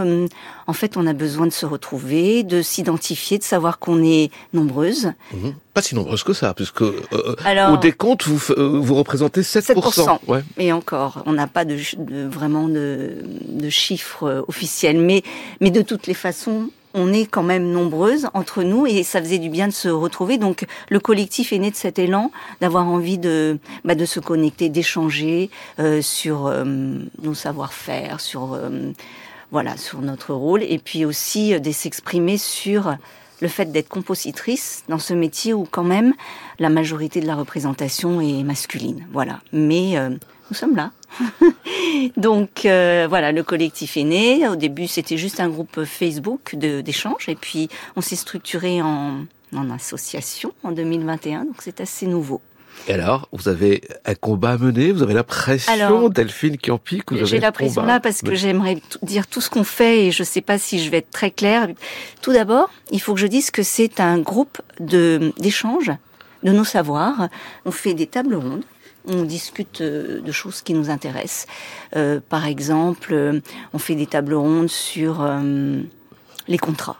en fait on a besoin de se retrouver de s'identifier de savoir qu'on est nombreuses Mhm. Pas si nombreuses que ça, puisque euh, Alors- au décompte, vous, euh, vous représentez 7%. 7%. Ouais. Et encore, on n'a pas de, de- vraiment de, de chiffres euh, officiels, mais, mais de toutes les façons, on est quand même nombreuses entre nous et ça faisait du bien de se retrouver. Donc le collectif est né de cet élan d'avoir envie de, bah, de se connecter, d'échanger euh, sur euh, nos savoir-faire, sur euh, voilà, sur notre rôle, et puis aussi euh, de s'exprimer sur le fait d'être compositrice dans ce métier où quand même la majorité de la représentation est masculine. Voilà. Mais euh, nous sommes là. Donc euh, voilà, le collectif est né. Au début, c'était juste un groupe Facebook d'échange, et puis on s'est structuré en association en 2021. Donc c'est assez nouveau. Et alors, vous avez un combat à mener, vous avez l'impression, Delphine Campi, que vous avez J'ai un la pression combat. là parce que Mais- j'aimerais dire tout ce qu'on fait et je sais pas si je vais être très claire. Tout d'abord, il faut que je dise que c'est un groupe de d'échange de nos savoirs. On fait des tables rondes. On discute euh, de choses qui nous intéressent. Euh, par exemple, euh, on fait des tables rondes sur euh, les contrats.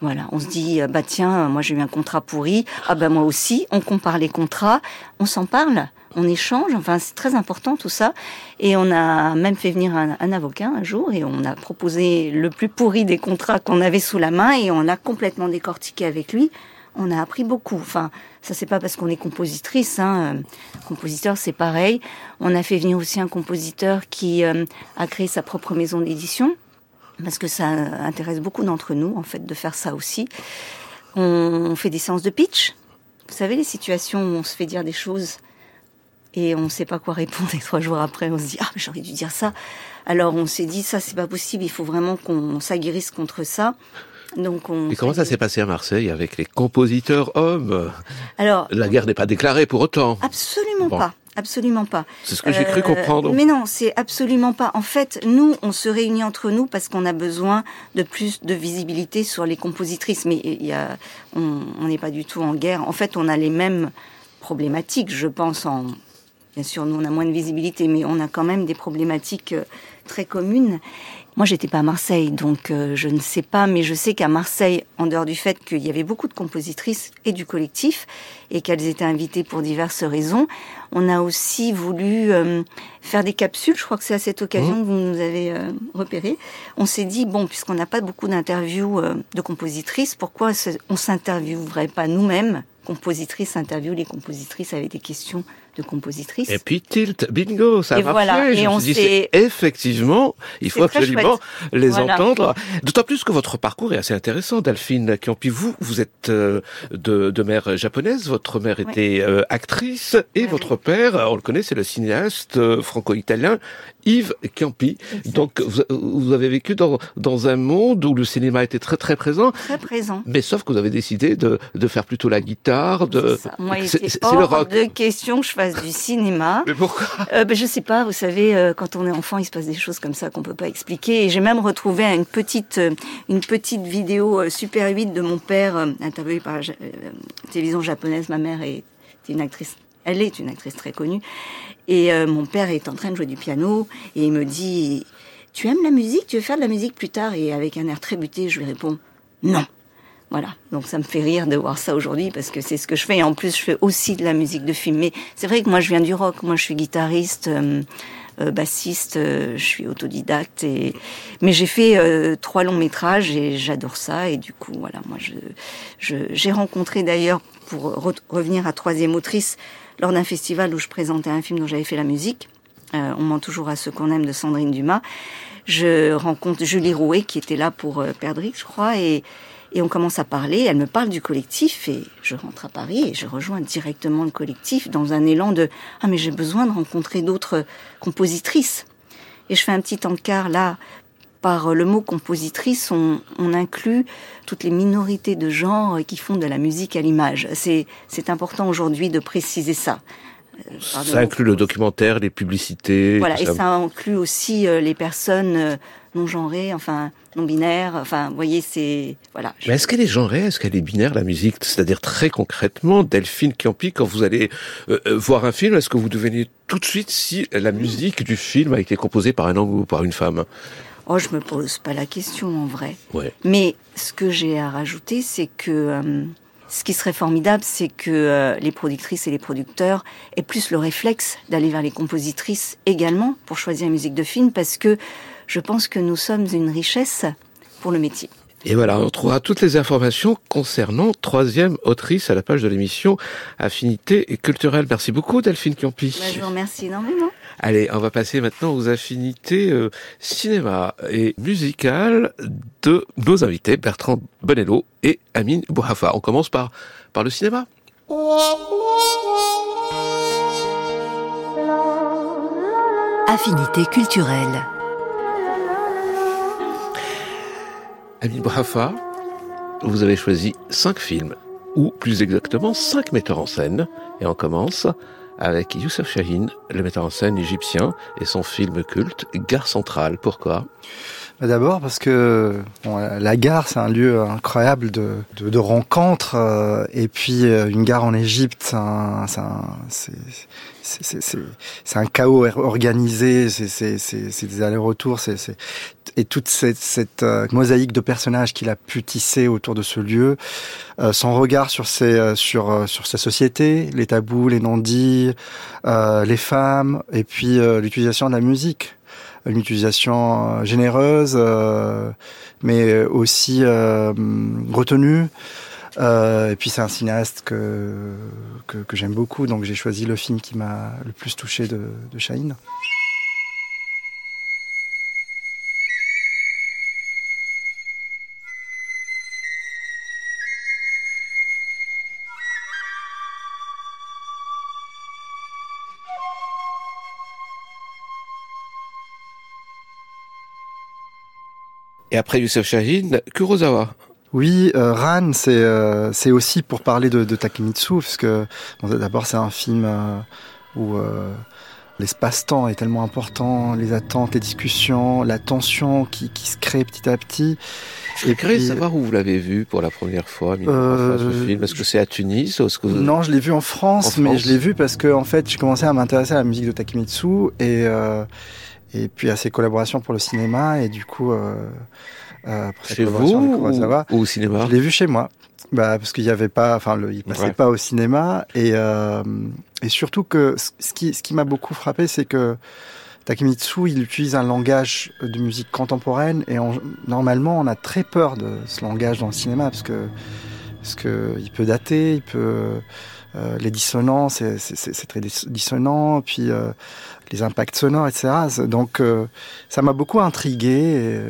Voilà, on se dit euh, bah tiens, moi j'ai eu un contrat pourri, ah bah moi aussi, on compare les contrats, on s'en parle, on échange, enfin c'est très important tout ça. Et on a même fait venir un, avocat un jour et on a proposé le plus pourri des contrats qu'on avait sous la main et on a complètement décortiqué avec lui. On a appris beaucoup. Enfin, ça c'est pas parce qu'on est compositrice. Hein. euh, Compositeur, c'est pareil. On a fait venir aussi un compositeur qui euh, a créé sa propre maison d'édition parce que ça intéresse beaucoup d'entre nous, en fait, de faire ça aussi. On fait des séances de pitch. Vous savez, les situations où on se fait dire des choses et on ne sait pas quoi répondre et trois jours après, on se dit, ah, j'aurais dû dire ça. Alors, on s'est dit, ça, c'est pas possible, il faut vraiment qu'on s'aguerrisse contre ça. Donc, on. Et comment ça s'est passé à Marseille avec les compositeurs hommes? Alors, La guerre n'est pas déclarée pour autant. absolument Bon. pas. Absolument pas. C'est ce que j'ai cru Euh, comprendre. Mais non, c'est absolument pas. En fait, nous, on se réunit entre nous parce qu'on a besoin de plus de visibilité sur les compositrices. Mais il y a, on on n'est pas du tout en guerre. En fait, on a les mêmes problématiques, je pense. En, bien sûr, nous, on a moins de visibilité, mais on a quand même des problématiques euh, très communes. Moi, j'étais pas à Marseille, donc euh, je ne sais pas, mais je sais qu'à Marseille, en dehors du fait qu'il y avait beaucoup de compositrices et du collectif, et qu'elles étaient invitées pour diverses raisons, on a aussi voulu euh, faire des capsules. Je crois que c'est à cette occasion que vous nous avez euh, repéré. On s'est dit bon, puisqu'on n'a pas beaucoup d'interviews euh, de compositrices, pourquoi on s'interviewerait pas nous-mêmes? Compositrices interviewent les compositrices avec des questions de. Et puis tilt, bingo, ça a Et marché. voilà, Je et me on suis dit, effectivement, il faut absolument les Voilà. entendre. D'autant plus que votre parcours est assez intéressant, Delphine Campi. Vous, vous êtes euh, de, de mère japonaise, votre mère Oui. était euh, actrice, et Oui, votre père, on le connaît, c'est le cinéaste euh, franco-italien Yves Campi. Donc, vous, vous avez vécu dans, dans un monde où le cinéma était très très présent, Très présent. mais sauf que vous avez décidé de, de faire plutôt la guitare, de... C'est le rock. de question que je du cinéma. Mais pourquoi Euh, ben, je sais pas, vous savez, euh, quand on est enfant, il se passe des choses comme ça qu'on peut pas expliquer. Et j'ai même retrouvé une petite, euh, une petite vidéo euh, Super 8 de mon père, interviewé par la télévision japonaise. Ma mère est une actrice, elle est une actrice très connue. Et euh, mon père est en train de jouer du piano et il me dit, tu aimes la musique? Tu veux faire de la musique plus tard Et avec un air très buté, je lui réponds, non. Voilà, donc ça me fait rire de voir ça aujourd'hui parce que c'est ce que je fais. Et en plus, je fais aussi de la musique de film. Mais c'est vrai que moi, je viens du rock. Moi, je suis guitariste, euh, euh, bassiste, euh, je suis autodidacte. Et... Mais j'ai fait euh, trois longs métrages et j'adore ça. Et du coup, voilà, moi, je, je, j'ai rencontré d'ailleurs, pour re- revenir à Troisième Autrice, lors d'un festival où je présentais un film dont j'avais fait la musique. Euh, on ment toujours à ce qu'on aime de Sandrine Dumas. Je rencontre Julie Rouet qui était là pour euh, Perdrix, je crois, et, et on commence à parler. Elle me parle du collectif et je rentre à Paris et je rejoins directement le collectif dans un élan de ah mais j'ai besoin de rencontrer d'autres compositrices. Et je fais un petit encart là. Par le mot compositrice, on, on inclut toutes les minorités de genre qui font de la musique à l'image. C'est, important aujourd'hui de préciser ça. Euh. Ça inclut le documentaire, les publicités. Voilà, et ça. ça inclut aussi euh, les personnes euh, non genrées, enfin non binaires. Enfin, vous voyez, c'est voilà. je- Mais est-ce qu'elle est genrée? Est-ce qu'elle est binaire, la musique? C'est-à-dire très concrètement, Delphine Campi, quand vous allez euh, euh, voir un film, est-ce que vous devenez tout de suite si la musique du film a été composée par un homme ou par une femme? Oh, je me pose pas la question en vrai. Ouais. Mais ce que j'ai à rajouter, c'est que euh, ce qui serait formidable, c'est que euh, les productrices et les producteurs aient plus le réflexe d'aller vers les compositrices également pour choisir la musique de film, parce que je pense que nous sommes une richesse pour le métier. Et voilà, on trouvera toutes les informations concernant troisième autrice à la page de l'émission Affinité et culturelle. Merci beaucoup Delphine Campi. Bah, je vous remercie énormément. Allez, on va passer maintenant aux affinités euh, cinéma et musicales de nos invités, Bertrand Bonello et Amine Bouhafa. On commence par, par le cinéma. Affinité culturelle. Amine Bouhafa, vous avez choisi cinq films, ou plus exactement cinq metteurs en scène. Et on commence avec Youssef Chahine, le metteur en scène égyptien, et son film culte, Gare centrale. Pourquoi? D'abord parce que bon, la gare, c'est un lieu incroyable de, de, de rencontres. euh, et puis euh, une gare en Égypte, c'est un, chaos or- organisé. C'est des allers-retours. Et toute cette, cette euh, mosaïque de personnages qu'il a pu tisser autour de ce lieu, euh, son regard sur ses, euh, sur sur sa société, les tabous, les non-dits, les femmes, et puis l'utilisation de la musique une utilisation euh, généreuse, euh, mais aussi euh, retenue. Et puis c'est un cinéaste que, que, j'aime beaucoup, donc j'ai choisi le film qui m'a le plus touché de, de. Et après Youssef Chahine, Kurosawa. Oui, euh, Ran, c'est euh, c'est aussi pour parler de, de Takemitsu, parce que bon, d'abord c'est un film euh, où euh, l'espace-temps est tellement important, les attentes, les discussions, la tension qui, qui se crée petit à petit. Je de puis- savoir où vous l'avez vu pour la première fois, Euh, ce film. Est-ce que c'est à Tunis ou est-ce que vous- Non, je l'ai vu en France, En mais France. je l'ai vu parce que en fait, j'ai commencé à m'intéresser à la musique de Takemitsu et euh, et puis à ses collaborations pour le cinéma et du coup euh, euh, pour Chez vous avec ou, ou au cinéma? Je l'ai vu chez moi. Bah, parce qu'il y avait pas, enfin, le, il passait Ouais. pas au cinéma et euh, et surtout que ce qui ce qui m'a beaucoup frappé, c'est que Takemitsu, il utilise un langage de musique contemporaine et on- normalement, on a très peur de ce langage dans le cinéma parce que parce que il peut dater, il peut euh, les dissonants, c'est très dissonant, puis euh, les impacts sonores, etc. Donc ça m'a beaucoup intrigué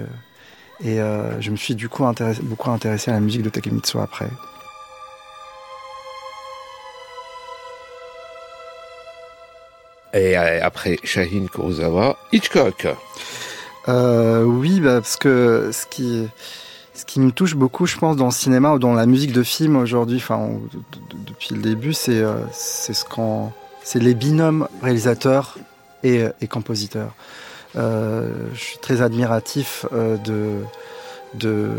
et, et je me suis du coup intéressé, beaucoup intéressé à la musique de Takemitsu après. Et après Shahin Kurosawa, Hitchcock. Euh, oui, bah, parce que ce qui, ce qui me touche beaucoup, je pense, dans le cinéma ou dans la musique de film aujourd'hui, enfin, depuis le début, c'est euh, c'est ce qu'on, c'est les binômes réalisateurs et, et compositeurs. Euh, je suis très admiratif euh, de, de,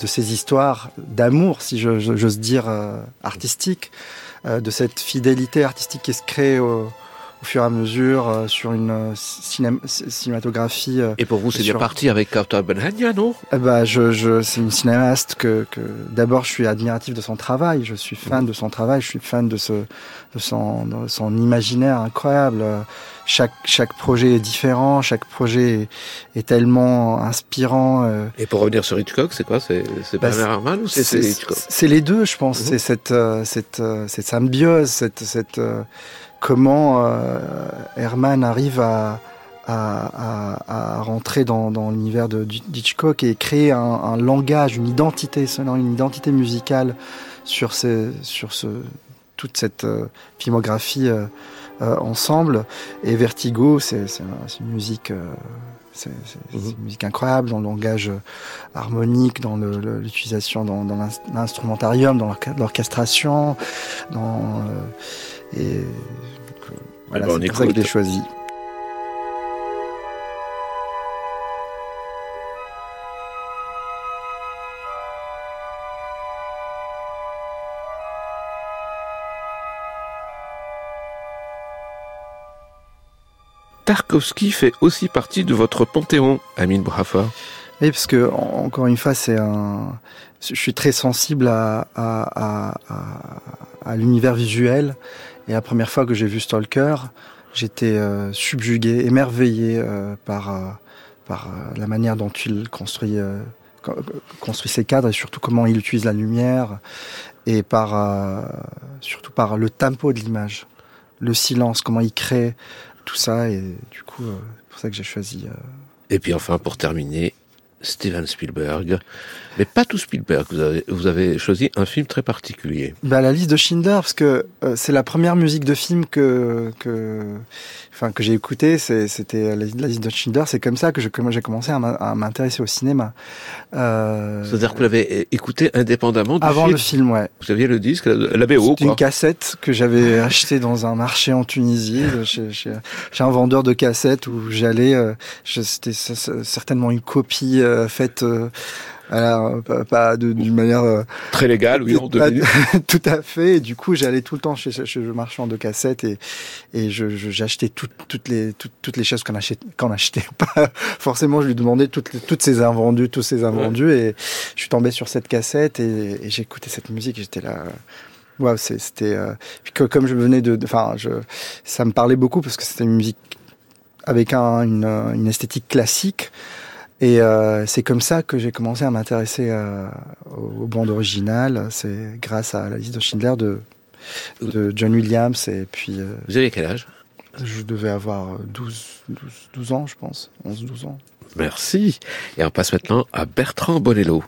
de, ces histoires d'amour, si j'ose dire, euh, artistique, euh, de cette fidélité artistique qui se crée au fur et à mesure euh, sur une euh, cinématographie. Euh, et pour vous, c'est bien parti avec Carter Benhania, non? Bah, je, je, C'est une cinéaste que, que d'abord je suis admiratif de son travail, je suis fan de son travail, je suis fan de, ce, de, son, de son imaginaire incroyable. Chaque, chaque projet est différent, chaque projet est, est tellement inspirant. Et pour revenir sur Hitchcock, c'est quoi? C'est bah, Bernard Herrmann ou c'est Hitchcock? C'est les deux, je pense. Mhm. C'est cette, cette, cette symbiose, cette, cette comment euh, Herman arrive à, à, rentrer dans, l'univers de Hitchcock et créer un, langage, une identité sonore, une identité musicale sur, ces, sur ce, toute cette euh, filmographie euh, ensemble. Et Vertigo, c'est une musique. c'est une mhm. musique incroyable dans le langage harmonique, dans l'utilisation dans, dans l'instrumentarium, dans l'orchestration, dans et voilà, c'est pour ça que je l'ai choisi. Tarkovsky fait aussi partie de votre panthéon, Amin Brafa. Oui, parce que encore une fois, c'est un. Je suis très sensible à, à, à, à l'univers visuel et la première fois que j'ai vu Stalker, j'étais euh, subjugué, émerveillé euh, par, euh, par la manière dont il construit, construit ses cadres et surtout comment il utilise la lumière et par, surtout par le tempo de l'image, le silence, comment il crée tout ça. Et du coup, c'est pour ça que j'ai choisi. Et puis enfin, pour terminer, Steven Spielberg. Mais pas tout Spielberg, vous avez, vous avez choisi un film très particulier. Bah, la liste de Schindler, parce que euh, c'est la première musique de film que, que, enfin, que j'ai écoutée, c'était la, liste de Schindler. C'est comme ça que j'ai commencé à m'intéresser au cinéma. Euh, C'est-à-dire que vous l'avez écouté indépendamment du Avant le film, ouais. Vous aviez le disque, la, BO, C'était une cassette que j'avais achetée dans un marché en Tunisie, chez, chez, un vendeur de cassettes où j'allais, euh, c'était certainement une copie euh, faite euh, alors, pas, d'une manière euh, très légale, oui, en deux tout à fait. Et du coup, j'allais tout le temps chez, chez le marchand de cassettes et et je, j'achetais toutes les toutes, les choses qu'on achetait qu'on achetait pas. Forcément, je lui demandais toutes toutes ces invendus, tous ces invendus, et je suis tombé sur cette cassette et, et j'écoutais cette musique. et J'étais là. Waouh, c'était. Euh... Comme je venais de, enfin, je, ça me parlait beaucoup parce que c'était une musique avec un, une, une esthétique classique. Et euh, c'est comme ça que j'ai commencé à m'intéresser euh, aux bandes originales. C'est grâce à la liste de Schindler de, de John Williams. Et puis, euh, Vous avez quel âge? Je devais avoir 12, 12, 12 ans, je pense. 11-12 ans. Merci. Et on passe maintenant à Bertrand Bonello.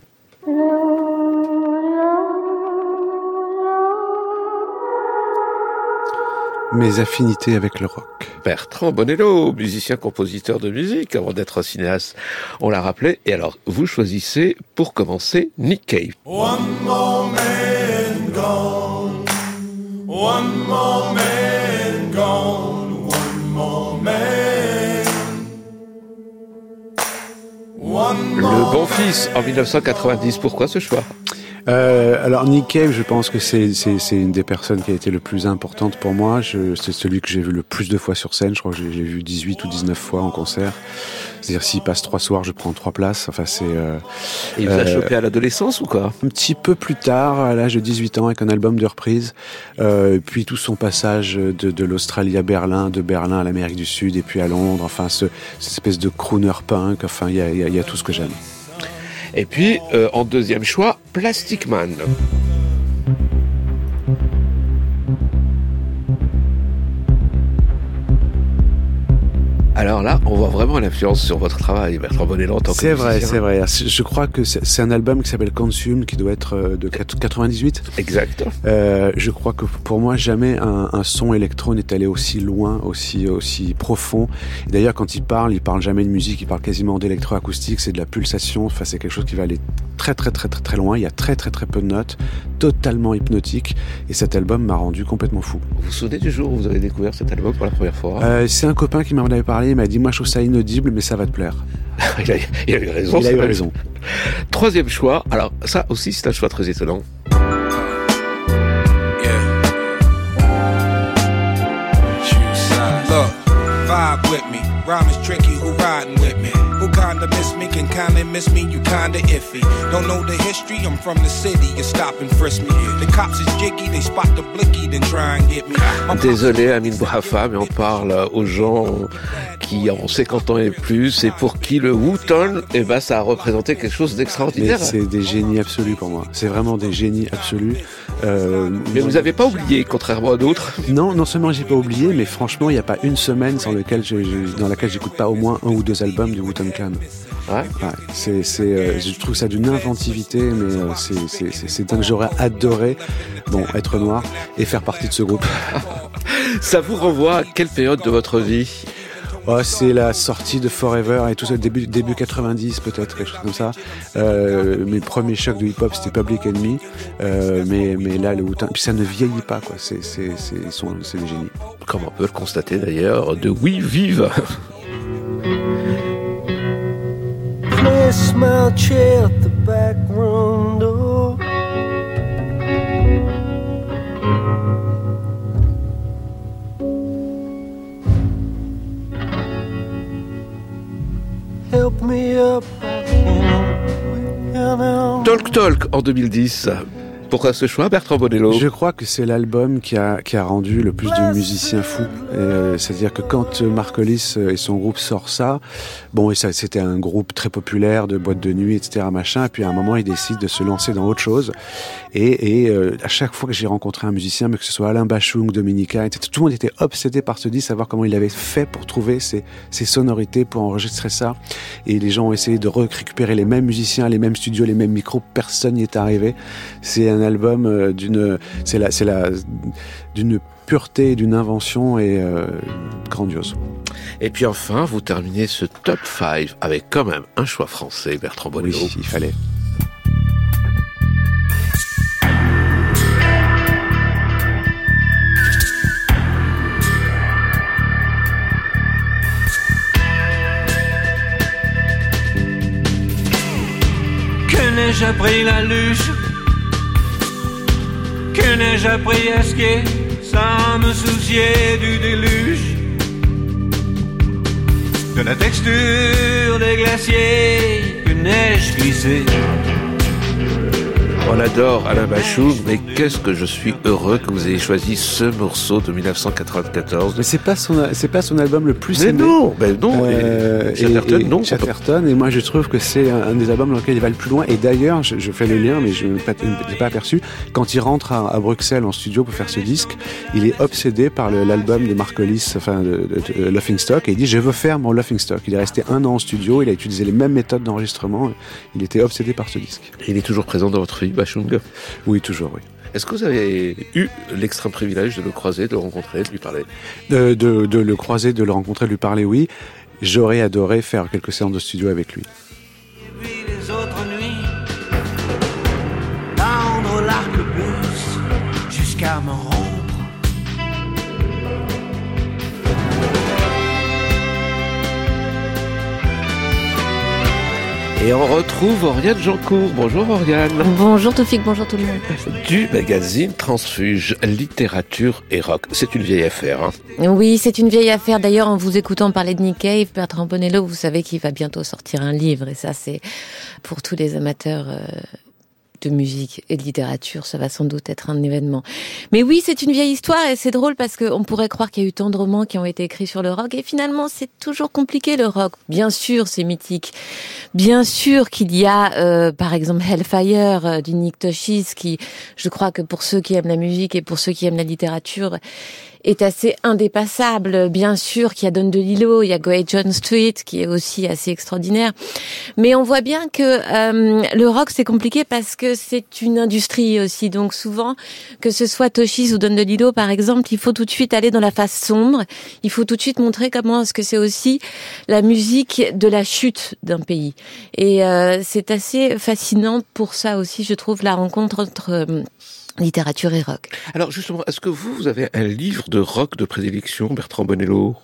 Mes affinités avec le rock. Bertrand Bonello, musicien compositeur de musique avant d'être cinéaste, on l'a rappelé. Et alors, vous choisissez pour commencer Nick Cave. One more man gone, one more man gone, one more man. Le bon fils en 1990, pourquoi ce choix? Euh, alors Nick Cave, je pense que c'est une des personnes qui a été le plus importante pour moi. C'est celui que j'ai vu le plus de fois sur scène. Je crois que j'ai vu 18 ou 19 fois en concert. C'est-à-dire s'il passe trois soirs, je prends trois places. Enfin c'est. Euh, il vous a euh, chopé à l'adolescence ou quoi? Un petit peu plus tard, à l'âge de 18 ans, avec un album de reprise. Euh, puis tout son passage de, de l'Australie à Berlin, de Berlin à l'Amérique du Sud et puis à Londres. Enfin ce, cette espèce de crooner punk. Enfin il y a, y, a, y a tout ce que j'aime. Et puis, euh, en deuxième choix, Plastic Man. Alors là, on voit vraiment l'influence sur votre travail, Bertrand Bonello, en tant que C'est vrai, c'est vrai. Je crois que c'est un album qui s'appelle Consume, qui doit être euh, de 98. Exact. Euh, je crois que pour moi, jamais un, un son électro n'est allé aussi loin, aussi aussi profond. D'ailleurs, quand il parle, il parle jamais de musique, il parle quasiment d'électroacoustique, c'est de la pulsation. Enfin, c'est quelque chose qui va aller très très très très très loin. Il y a très très très peu de notes, totalement hypnotique. Et cet album m'a rendu complètement fou. Vous vous souvenez du jour où vous avez découvert cet album pour la première fois? Euh, c'est un copain qui m'en avait parlé. Il m'a dit, moi, je trouve ça inaudible, mais ça va te plaire. il, a, il a eu raison. Il a eu raison. Troisième choix. Alors ça aussi, c'est un choix très étonnant. Look, vibe with me. Rhyme is tricky, kinda miss me, can kinda miss me, you kinda iffy. Don't know the history, I'm from the city, you stop and frisk me. The cops is jiggy, they spot the blicky, then try and get me. My Désolé, Amine Bouhafa, mais on parle aux gens qui ont 50 ans et plus et pour qui le Wu-Tang, eh ben, ça a représenté quelque chose d'extraordinaire. c'est des génies absolus pour moi. C'est vraiment des génies absolus. Euh, Mais vous n'avez pas oublié, contrairement à d'autres. Non, non seulement j'ai pas oublié, mais franchement, il n'y a pas une semaine sans lequel je, je- dans laquelle j'écoute pas au moins un ou deux albums du Wu-Tang Clan. Ouais. Ouais, c'est, euh, je trouve ça d'une inventivité, mais euh, c'est, dingue. J'aurais adoré, bon, être noir et faire partie de ce groupe. Ça vous renvoie à quelle période de votre vie? Oh, c'est la sortie de Forever et tout ça, début, début 90 peut-être, quelque chose comme ça. Euh, mes premiers chocs de hip-hop, c'était Public Enemy, euh, mais, mais là, le Wu-Tang, puis ça ne vieillit pas, quoi. C'est, c'est, c'est, c'est des génies. Comme on peut le constater d'ailleurs, de Oui Vive. Place my chair at the back window. Help me up. Talk Talk en 2010. Pourquoi ce choix, Bertrand Bonello Je crois que c'est l'album qui a, qui a rendu le plus de musiciens fous. Euh, C'est-à-dire que quand euh, Marc Hollis euh, et son groupe sortent ça, bon, et ça, c'était un groupe très populaire de boîtes de nuit, etc., machin, et puis à un moment, ils décident de se lancer dans autre chose. Et, à chaque fois que j'ai rencontré un musicien, que ce soit Alain Bachung, Dominica, etc., tout le monde était obsédé par ce disque, savoir comment il avait fait pour trouver ces, ces sonorités, pour enregistrer ça. Et les gens ont essayé de récupérer les mêmes musiciens, les mêmes studios, les mêmes micros, personne n'y est arrivé. C'est album euh, d'une, c'est la, c'est la, d'une pureté, d'une invention et euh, grandiose. Et puis enfin, vous terminez ce top 5 avec quand même un choix français, Bertrand Bonello. Oui, il fallait. Que n'ai-je appris la luche Que n'ai-je appris à skier Sans me soucier du déluge De la texture des glaciers Que n'ai-je On adore Alain Bachung, mais qu'est-ce que je suis heureux que vous ayez choisi ce morceau de 1994. Mais c'est pas son, c'est pas son album le plus Mais aimé. non, ben non. Euh, et Chatterton, et- et non. Chatterton, et moi je trouve que c'est un, un des albums dans lequel il va le plus loin. Et d'ailleurs, je, je fais le lien, mais je ne l'ai pas, aperçu. Quand il rentre à, à Bruxelles en studio pour faire ce disque, il est obsédé par l'album de Mark Hollis, enfin de, de- de Laughing Stock, et il dit je veux faire mon Laughing Stock. Il est resté un an en studio, il a utilisé les mêmes méthodes d'enregistrement. Il était obsédé par ce disque. Il est toujours présent dans votre vie, Bachung. Oui, toujours, oui. Est-ce que vous avez eu l'extrême privilège de le croiser, de le rencontrer, de lui parler De, de, de le croiser, de le rencontrer, de lui parler, oui. J'aurais adoré faire quelques séances de studio avec lui. Et puis les autres nuits Jusqu'à Et on retrouve Oriane Jancourt. Bonjour Oriane. Bonjour Tofik, bonjour tout le monde. Du magazine Transfuge, littérature et rock. C'est une vieille affaire. Hein. Oui, c'est une vieille affaire. D'ailleurs, en vous écoutant parler de Nick Cave, Bertrand Bonello, vous savez qu'il va bientôt sortir un livre. Et ça, c'est pour tous les amateurs euh, de musique et de littérature, ça va sans doute être un événement. Mais oui, c'est une vieille histoire et c'est drôle parce qu'on pourrait croire qu'il y a eu tant de romans qui ont été écrits sur le rock et finalement c'est toujours compliqué le rock. Bien sûr, c'est mythique. Bien sûr qu'il y a, euh, par exemple, Hellfire euh, du Nick Toshis qui, je crois que pour ceux qui aiment la musique et pour ceux qui aiment la littérature, est assez indépassable. Bien sûr qu'il y a Don DeLillo, il y a Great John Street qui est aussi assez extraordinaire. Mais on voit bien que euh, le rock c'est compliqué parce que c'est une industrie aussi. Donc souvent, que ce soit Toshis ou Don DeLillo par exemple, il faut tout de suite aller dans la face sombre. Il faut tout de suite montrer comment est-ce que c'est aussi la musique de la chute d'un pays. Et euh, c'est assez fascinant pour ça aussi, je trouve, la rencontre entre euh, littérature et rock. Alors justement, est-ce que vous, vous avez un livre de rock de prédilection, Bertrand Bonello?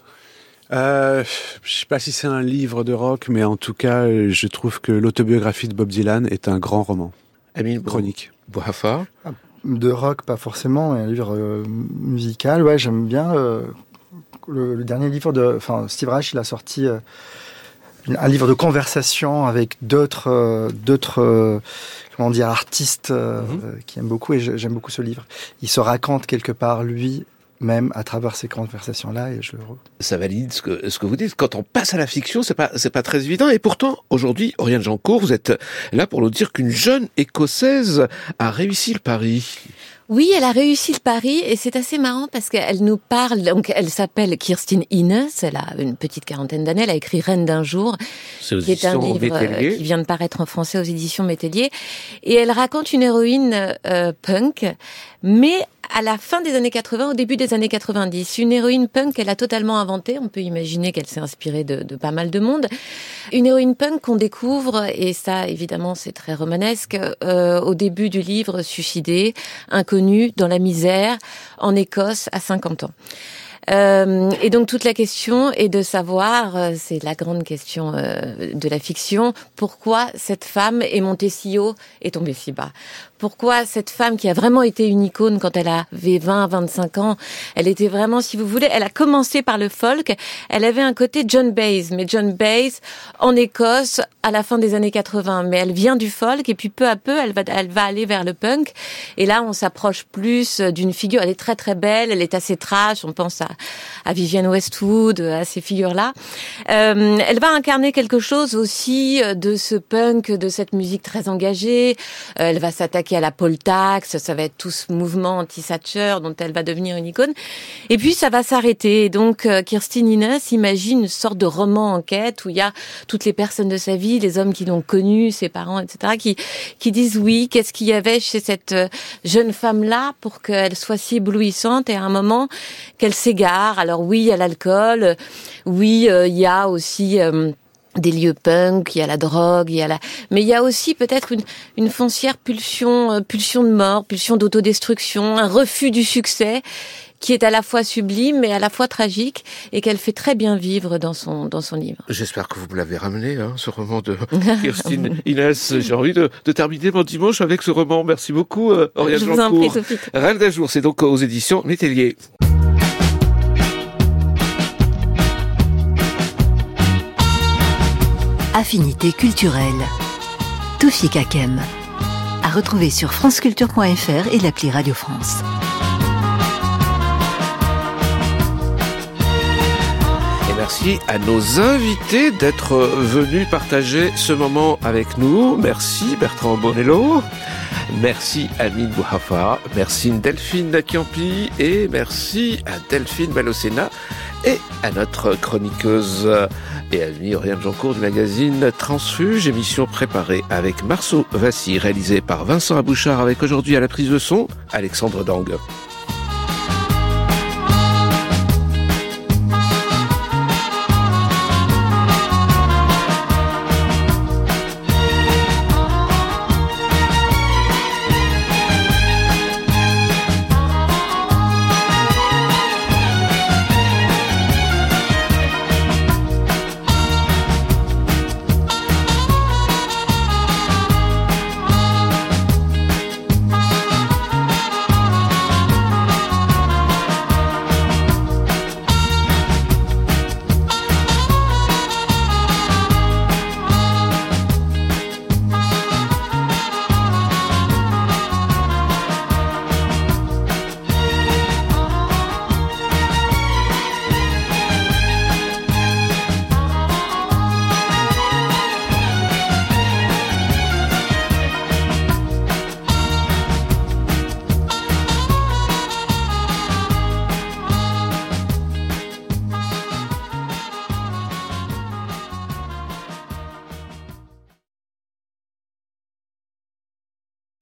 Euh, je sais pas si c'est un livre de rock, mais en tout cas, je trouve que l'autobiographie de Bob Dylan est un grand roman. Amine Chronique. Bouhafa De rock, pas forcément, mais un livre euh, musical. Ouais, j'aime bien euh, le, le dernier livre de. Enfin, Steve Reich, il a sorti euh, un livre de conversation avec d'autres, euh, d'autres, euh, comment dire, artistes euh, Mhm. qui aiment beaucoup, et j'aime beaucoup ce livre. Il se raconte quelque part lui même à travers ces conversations-là, et je le ça valide ce que, ce que vous dites. Quand on passe à la fiction, c'est pas, c'est pas très évident. Et pourtant, aujourd'hui, Oriane Jancourt, vous êtes là pour nous dire qu'une jeune écossaise a réussi le pari. Oui, elle a réussi le pari et c'est assez marrant parce qu'elle nous parle. Donc, elle s'appelle Kirstine Ines. Elle a une petite quarantaine d'années. Elle a écrit Reine d'un jour, qui est un livre euh, Métellier. qui vient de paraître en français aux éditions Métellier. Et elle raconte une héroïne euh, punk, mais à la fin des années 80, au début des années 90. Une héroïne punk qu'elle a totalement inventée. On peut imaginer qu'elle s'est inspirée de, de pas mal de monde. Une héroïne punk qu'on découvre, et ça évidemment c'est très romanesque, euh, au début du livre, suicidée, dans la misère, en Écosse à 50 ans. Euh, et donc toute la question est de savoir, euh, c'est la grande question euh, de la fiction, pourquoi cette femme est montée si haut et tombée si bas? Pourquoi cette femme qui a vraiment été une icône quand elle avait 20, 25 ans, elle était vraiment, si vous voulez, elle a commencé par le folk, elle avait un côté John Baez, mais John Baez en Écosse à la fin des années 80, mais elle vient du folk et puis peu à peu elle va, elle va aller vers le punk. Et là on s'approche plus d'une figure, elle est très très belle, elle est assez trash, on pense à, à Vivienne Westwood, à ces figures-là. Euh, elle va incarner quelque chose aussi de ce punk, de cette musique très engagée. Euh, elle va s'attaquer à la poll tax, ça va être tout ce mouvement anti-Thatcher dont elle va devenir une icône. Et puis ça va s'arrêter. Donc euh, Kirstine Innes imagine une sorte de roman enquête où il y a toutes les personnes de sa vie, les hommes qui l'ont connue, ses parents, etc., qui qui disent oui, qu'est-ce qu'il y avait chez cette euh, jeune femme-là pour qu'elle soit si éblouissante et à un moment qu'elle s'égare. Alors oui, il y a l'alcool, oui, euh, il y a aussi des lieux punk, il y a la drogue, il y a la, mais il y a aussi peut-être une, une foncière pulsion, euh, pulsion de mort, pulsion d'autodestruction, un refus du succès qui est à la fois sublime mais à la fois tragique et qu'elle fait très bien vivre dans son dans son livre. J'espère que vous me l'avez ramené, hein, ce roman de Kirstine Inès. J'ai envie de, de terminer mon dimanche avec ce roman. Merci beaucoup, euh, Oriane Je vous en prie, Jancourt. Sophie. Reine d'un jour, c'est donc aux éditions Métellier. Affinité culturelle. Toufik Hakem. À retrouver sur franceculture.fr et l'appli Radio France. Et merci à nos invités d'être venus partager ce moment avec nous. Merci Bertrand Bonello. Merci Amine Bouhafa. Merci Delphine Kiampi. Et merci à Delphine Balocena et à notre chroniqueuse et amie Oriane Jancourt du magazine Transfuge, émission préparée avec Marceau Vassy, réalisée par Vincent Abouchard avec aujourd'hui à la prise de son Alexandre Dang.